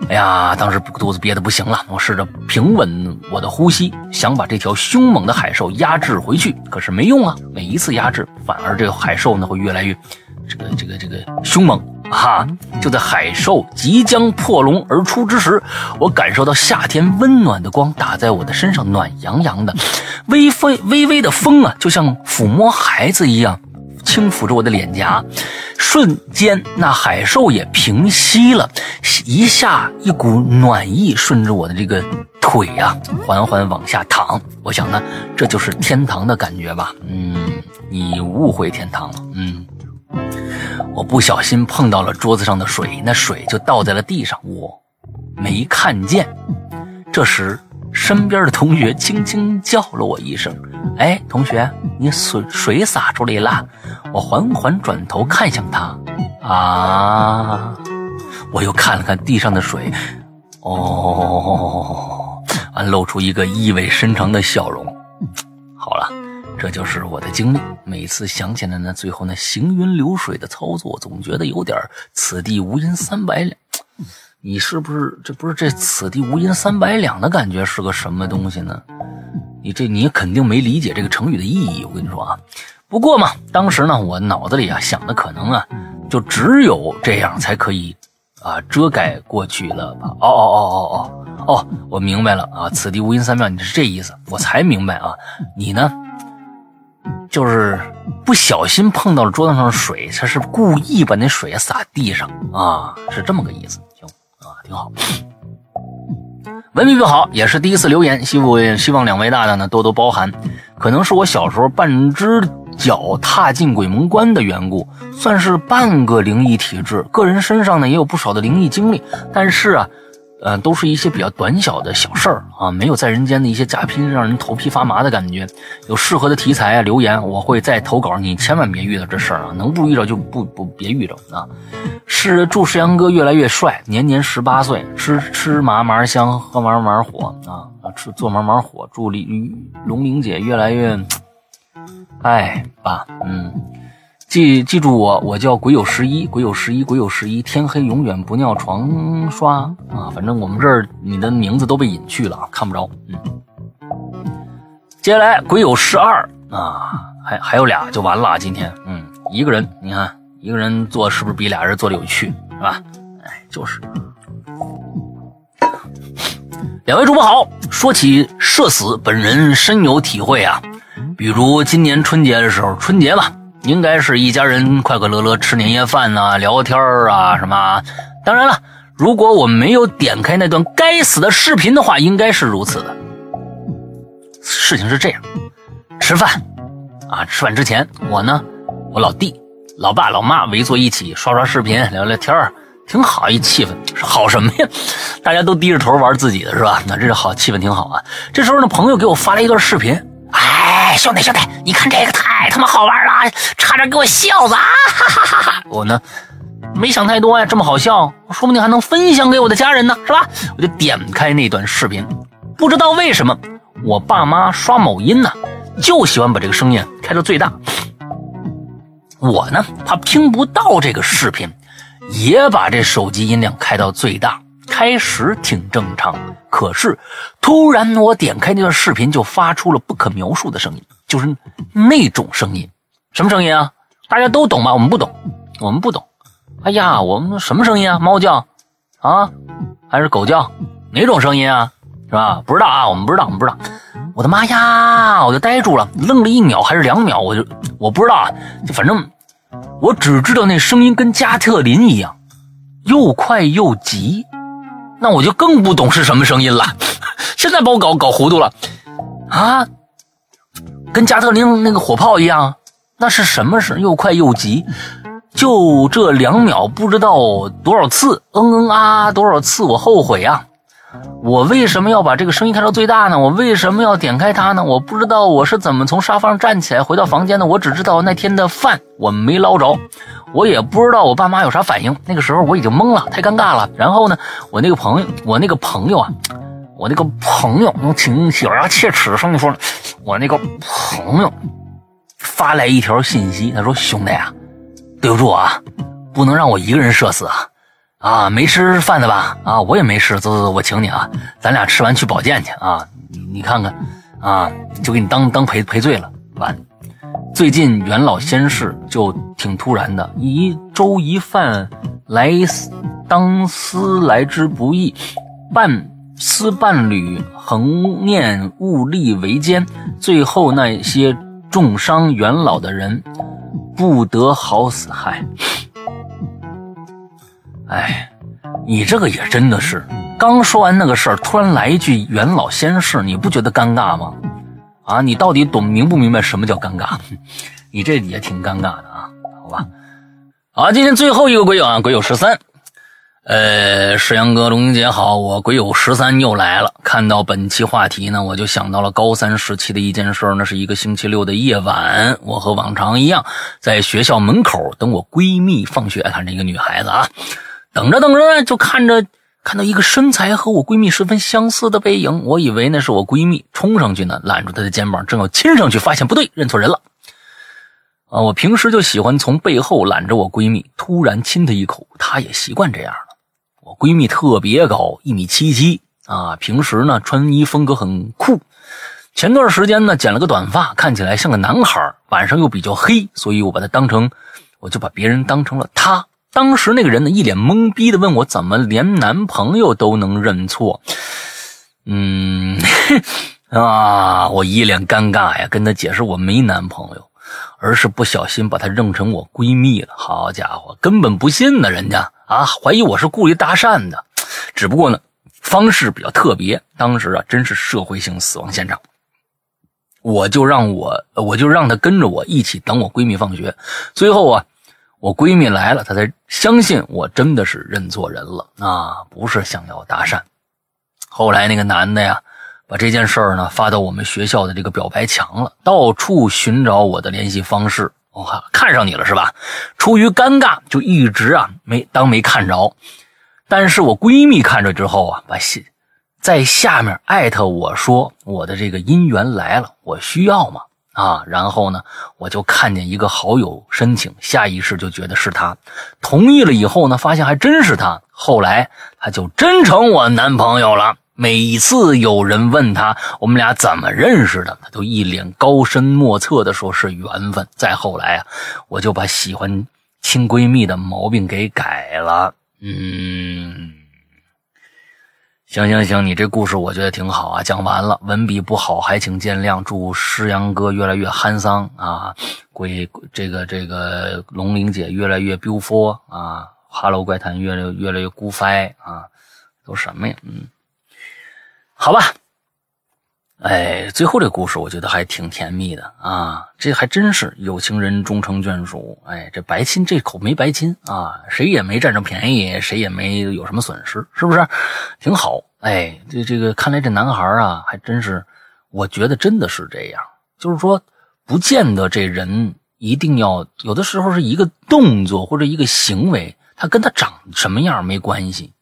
B: 哎呀，当时肚子憋得不行了，我试着平稳我的呼吸，想把这条凶猛的海兽压制回去，可是没用啊！每一次压制，反而这个海兽呢会越来越这个这个这个凶猛。啊！就在海兽即将破笼而出之时，我感受到夏天温暖的光打在我的身上，暖洋洋的。微风微微的风啊，就像抚摸孩子一样，轻抚着我的脸颊。瞬间，那海兽也平息了，一下一股暖意顺着我的这个腿啊，缓缓往下淌。我想呢，这就是天堂的感觉吧？嗯，你误会天堂了。嗯。我不小心碰到了桌子上的水，那水就倒在了地上，我没看见。这时，身边的同学轻轻叫了我一声：“哎，同学，你水水洒出来了。”我缓缓转头看向他，啊！我又看了看地上的水，哦，完露出一个意味深长的笑容。好了。这就是我的经历。每次想起来呢，最后那行云流水的操作，总觉得有点此地无银三百两。你是不是这不是这此地无银三百两的感觉是个什么东西呢？你这你肯定没理解这个成语的意义。我跟你说啊，不过嘛，当时呢，我脑子里啊想的可能啊，就只有这样才可以啊遮盖过去了吧？哦哦哦哦哦哦，我明白了啊，此地无银三百两，你是这意思，我才明白啊。你呢，就是不小心碰到了桌子上的水，他是故意把那水洒地上啊，是这么个意思。行啊，挺好。文笔不好，也是第一次留言，希望希望两位大大呢多多包涵。可能是我小时候半只脚踏进鬼门关的缘故，算是半个灵异体质。个人身上呢也有不少的灵异经历，但是啊，呃，都是一些比较短小的小事儿啊，没有在人间的一些嘉宾让人头皮发麻的感觉。有适合的题材啊，留言我会再投稿，你千万别遇到这事儿啊，能不遇着就不不别遇着啊。是祝世阳哥越来越帅，年年十八岁，吃吃嘛嘛香，喝嘛嘛火啊，吃做嘛嘛火。祝李龙玲姐越来越哎吧，嗯，记记住我，我叫鬼友十一，鬼友十一，鬼友十一，天黑永远不尿床刷啊，反正我们这儿你的名字都被隐去了啊，看不着，嗯。接下来鬼友十二啊，还还有俩就完了，今天，嗯，一个人，你看。一个人做是不是比俩人做的有趣，是吧？哎，就是。两位主播好，说起社死，本人深有体会啊。比如今年春节的时候，春节嘛，应该是一家人快快乐乐吃年夜饭呐，聊天啊什么。当然了，如果我没有点开那段该死的视频的话，应该是如此的。事情是这样，吃饭啊，吃饭之前，我呢，我老弟。老爸老妈围坐一起刷刷视频聊聊天挺好一气氛。好什么呀？大家都低着头玩自己的是吧？那这是好气氛挺好啊。这时候呢，朋友给我发了一段视频。哎，兄弟兄弟，你看这个太他妈好玩了，差点给我笑死啊！哈哈哈哈！我呢没想太多呀，这么好笑，说不定还能分享给我的家人呢，是吧？我就点开那段视频，不知道为什么我爸妈刷某音呢，就喜欢把这个声音开到最大。我呢，怕听不到这个视频，也把这手机音量开到最大。开始挺正常，可是突然我点开那段视频，就发出了不可描述的声音，就是那种声音。什么声音啊？大家都懂吗？我们不懂，我们不懂。哎呀，我们什么声音啊？猫叫啊，还是狗叫？哪种声音啊？是吧？不知道啊，我们不知道，我们不知道。我的妈呀！我就呆住了，愣了一秒还是两秒，我就我不知道啊，就反正我只知道那声音跟加特林一样，又快又急。那我就更不懂是什么声音了。现在把我搞搞糊涂了啊！跟加特林那个火炮一样，那是什么声？又快又急，就这两秒，不知道多少次，嗯嗯啊多少次，我后悔啊。我为什么要把这个声音开到最大呢？我为什么要点开它呢？我不知道我是怎么从沙发上站起来回到房间的。我只知道那天的饭我没捞着，我也不知道我爸妈有啥反应。那个时候我已经懵了，太尴尬了。然后呢，我那个朋友，我那个朋友啊，我那个朋友用挺咬牙切齿的声音说：“我那个朋友发来一条信息，他说兄弟啊，对不住啊，不能让我一个人社死啊。”啊，没吃饭的吧？啊，我也没吃。走走走，我请你啊，咱俩吃完去保健去啊。你看看，啊，就给你当当赔赔罪了。完，最近元老仙逝就挺突然的，一粥一饭来当思来之不易，伴思伴侣恒念物力维艰，最后那些重伤元老的人不得好死，嗨。哎，你这个也真的是，刚说完那个事儿，突然来一句元老仙逝，你不觉得尴尬吗？啊，你到底懂明不明白什么叫尴尬？你这也挺尴尬的啊，好吧？好，今天最后一个鬼友啊，鬼友十三。呃，石阳哥、龙英姐好，我鬼友十三又来了。看到本期话题呢，我就想到了高三时期的一件事。那是一个星期六的夜晚，我和往常一样，在学校门口等我闺蜜放学。看着一个女孩子啊。等着等着，就看着看到一个身材和我闺蜜十分相似的背影，我以为那是我闺蜜，冲上去呢，揽住她的肩膀，正要亲上去，发现不对，认错人了。啊，我平时就喜欢从背后揽着我闺蜜，突然亲她一口，她也习惯这样了。我闺蜜特别高，一米七七啊，平时呢穿衣风格很酷。前段时间呢剪了个短发，看起来像个男孩，晚上又比较黑，所以我把她当成，我就把别人当成了她。当时那个人呢一脸懵逼的问我，怎么连男朋友都能认错？嗯，啊，我一脸尴尬呀，跟她解释我没男朋友。而是不小心把她认成我闺蜜了。好家伙，根本不信呢，人家啊，怀疑我是故意搭讪的。只不过呢，方式比较特别。当时啊，真是社会性死亡现场。我就让我，我就让她跟着我一起等我闺蜜放学。最后啊，我闺蜜来了，她才相信我真的是认错人了啊，不是想要搭讪。后来那个男的呀。把这件事儿呢发到我们学校的这个表白墙了，到处寻找我的联系方式。我看上你了是吧？出于尴尬，就一直啊没当没看着。但是我闺蜜看着之后啊，把信在下面艾特我说我的这个姻缘来了，我需要吗？啊，然后呢，我就看见一个好友申请，下意识就觉得是他，同意了以后呢，发现还真是他。后来他就真成我男朋友了。每次有人问他我们俩怎么认识的，他都一脸高深莫测的说是缘分。再后来啊，我就把喜欢亲闺蜜的毛病给改了。嗯，行行行，你这故事我觉得挺好啊，讲完了，文笔不好还请见谅。祝诗阳哥越来越憨桑啊，鬼这个这个龙玲姐越来越 beautiful 啊哈喽怪谈越来越来越孤帆啊，都什么呀？嗯。好吧，哎，最后这故事我觉得还挺甜蜜的啊，这还真是有情人终成眷属。哎，这白亲这口没白亲啊，谁也没占着便宜，谁也没有什么损失，是不是？挺好。哎，这这个看来这男孩啊，还真是，我觉得真的是这样，就是说，不见得这人一定要有的时候是一个动作或者一个行为，他跟他长什么样没关系。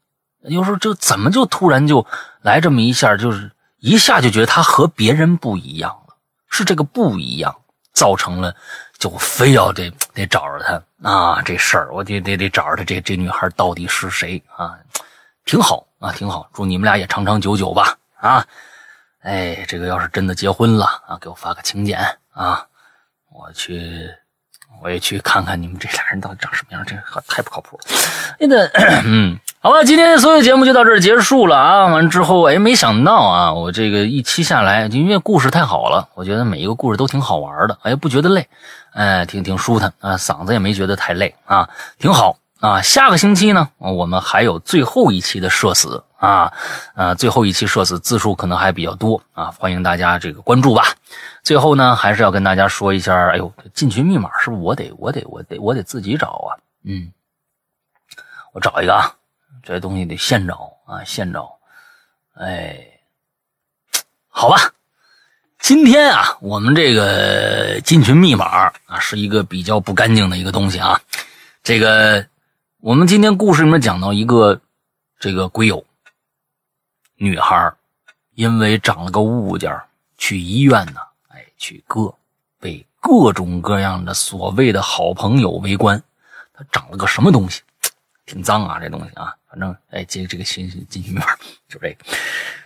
B: 有时候就怎么就突然就来这么一下，就是一下就觉得他和别人不一样了，是这个不一样造成了，就非要得得找着他啊这事儿，我得得得找着他这这女孩到底是谁啊？挺好啊，挺好，祝你们俩也长长久久吧啊！哎，这个要是真的结婚了啊，给我发个请柬啊，我去。我也去看看你们这俩人到底长什么样，这太不靠谱了。那个，嗯，好吧，今天所有节目就到这儿结束了啊。完之后，哎，没想到啊，我这个一期下来，因为故事太好了，我觉得每一个故事都挺好玩的，哎，不觉得累，哎，挺挺舒坦啊，嗓子也没觉得太累啊，挺好啊。下个星期呢，我们还有最后一期的社死啊，呃，最后一期社死字数可能还比较多啊，欢迎大家这个关注吧。最后呢，还是要跟大家说一下，哎呦，进群密码是不是我得我得我得我得自己找啊？嗯，我找一个啊，这东西得现找啊，现找。哎，好吧，今天啊，我们这个进群密码啊，是一个比较不干净的一个东西啊。这个我们今天故事里面讲到一个这个鬼友女孩，因为长了个物件去医院呢。哎去割，被各种各样的所谓的好朋友围观。她长了个什么东西？挺脏啊，这东西啊。反正哎，接这个信息进去密码就这个。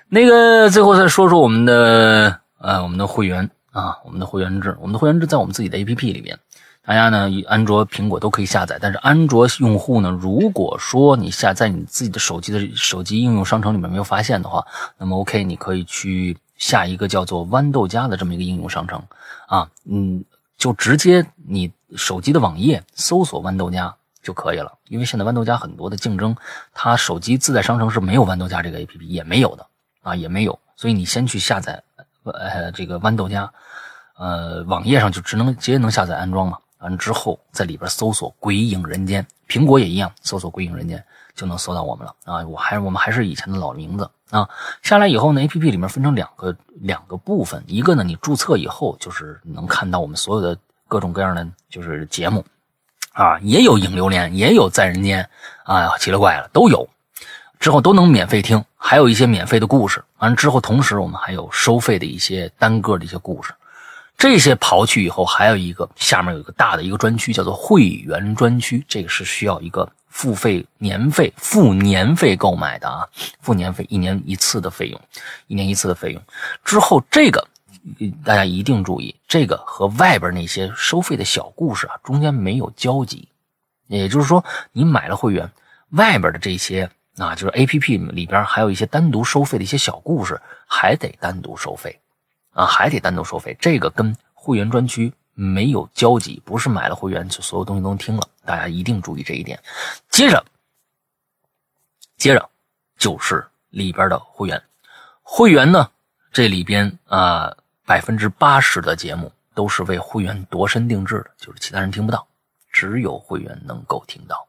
B: 那个最后再说说我们的呃我们的会员啊，我们的会员制，我们的会员制在我们自己的 APP 里面，大家呢安卓、苹果都可以下载。但是安卓用户呢，如果说你下载你自己的手机的手机应用商城里面没有发现的话，那么 OK，你可以去。下一个叫做豌豆荚的这么一个应用商城，啊，嗯，就直接你手机的网页搜索豌豆荚就可以了。因为现在豌豆荚很多的竞争，它手机自带商城是没有豌豆荚这个 APP 也没有的啊，也没有。所以你先去下载，呃，这个豌豆荚，呃，网页上就只能直接能下载安装嘛。完之后在里边搜索“鬼影人间”，苹果也一样，搜索“鬼影人间”就能搜到我们了啊。我还我们还是以前的老名字。啊，下来以后呢，A P P 里面分成两个两个部分，一个呢，你注册以后就是能看到我们所有的各种各样的就是节目，啊，也有影榴莲，也有在人间，啊，奇了怪了都有。之后都能免费听，还有一些免费的故事。完之后，同时我们还有收费的一些单个的一些故事。这些刨去以后，还有一个下面有一个大的一个专区，叫做会员专区。这个是需要一个付费年费、付年费购买的啊，付年费一年一次的费用，一年一次的费用。之后这个大家一定注意，这个和外边那些收费的小故事啊中间没有交集。也就是说，你买了会员，外边的这些啊，就是 A P P 里边还有一些单独收费的一些小故事，还得单独收费。啊，还得单独收费，这个跟会员专区没有交集，不是买了会员就所有东西都能听了，大家一定注意这一点。接着，接着就是里边的会员，会员呢，这里边啊，百分之八十的节目都是为会员度身定制的，就是其他人听不到，只有会员能够听到，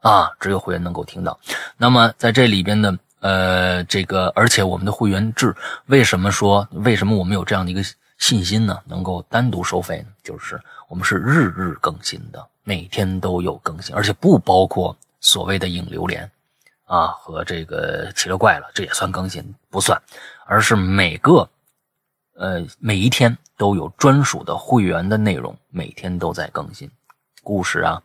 B: 啊，只有会员能够听到。那么在这里边呢。呃，这个，而且我们的会员制，为什么说为什么我们有这样的一个信心呢？能够单独收费呢？就是我们是日日更新的，每天都有更新，而且不包括所谓的影流连啊和这个奇了怪了，这也算更新不算，而是每个呃每一天都有专属的会员的内容，每天都在更新故事啊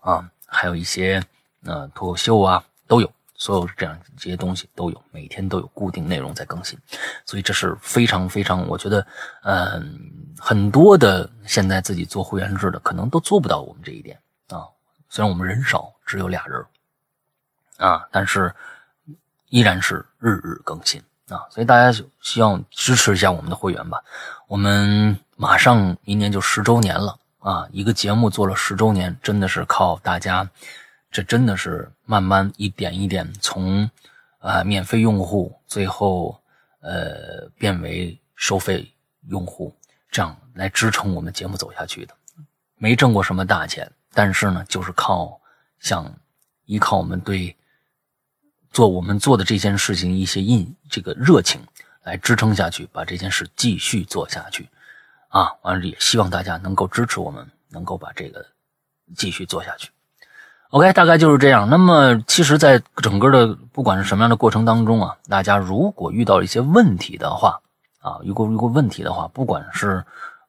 B: 啊，还有一些呃脱口秀啊都有。所有这样这些东西都有，每天都有固定内容在更新，所以这是非常非常，我觉得，嗯，很多的现在自己做会员制的可能都做不到我们这一点啊。虽然我们人少，只有俩人啊，但是依然是日日更新啊。所以大家希望支持一下我们的会员吧。我们马上明年就十周年了啊，一个节目做了十周年，真的是靠大家。这真的是慢慢一点一点从，啊免费用户最后，呃变为收费用户，这样来支撑我们节目走下去的。没挣过什么大钱，但是呢，就是靠想依靠我们对做我们做的这件事情一些印这个热情来支撑下去，把这件事继续做下去。啊，完了也希望大家能够支持我们，能够把这个继续做下去。OK，大概就是这样。那么，其实，在整个的不管是什么样的过程当中啊，大家如果遇到一些问题的话，啊，如果如果问题的话，不管是，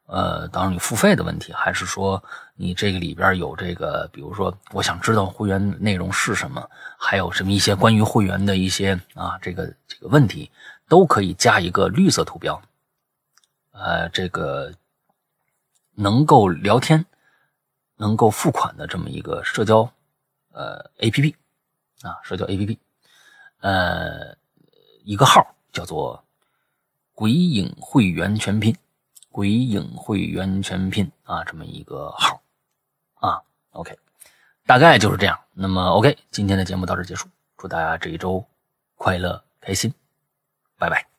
B: 呃，当然你付费的问题，还是说你这个里边有这个，比如说我想知道会员内容是什么，还有什么一些关于会员的一些啊，这个这个问题，都可以加一个绿色图标，呃，这个能够聊天、能够付款的这么一个社交。呃，A P P 啊，社交 A P P，呃，一个号叫做“鬼影会员全拼”，“鬼影会员全拼”啊，这么一个号啊。OK，大概就是这样。那么 OK，今天的节目到这结束，祝大家这一周快乐开心，拜拜。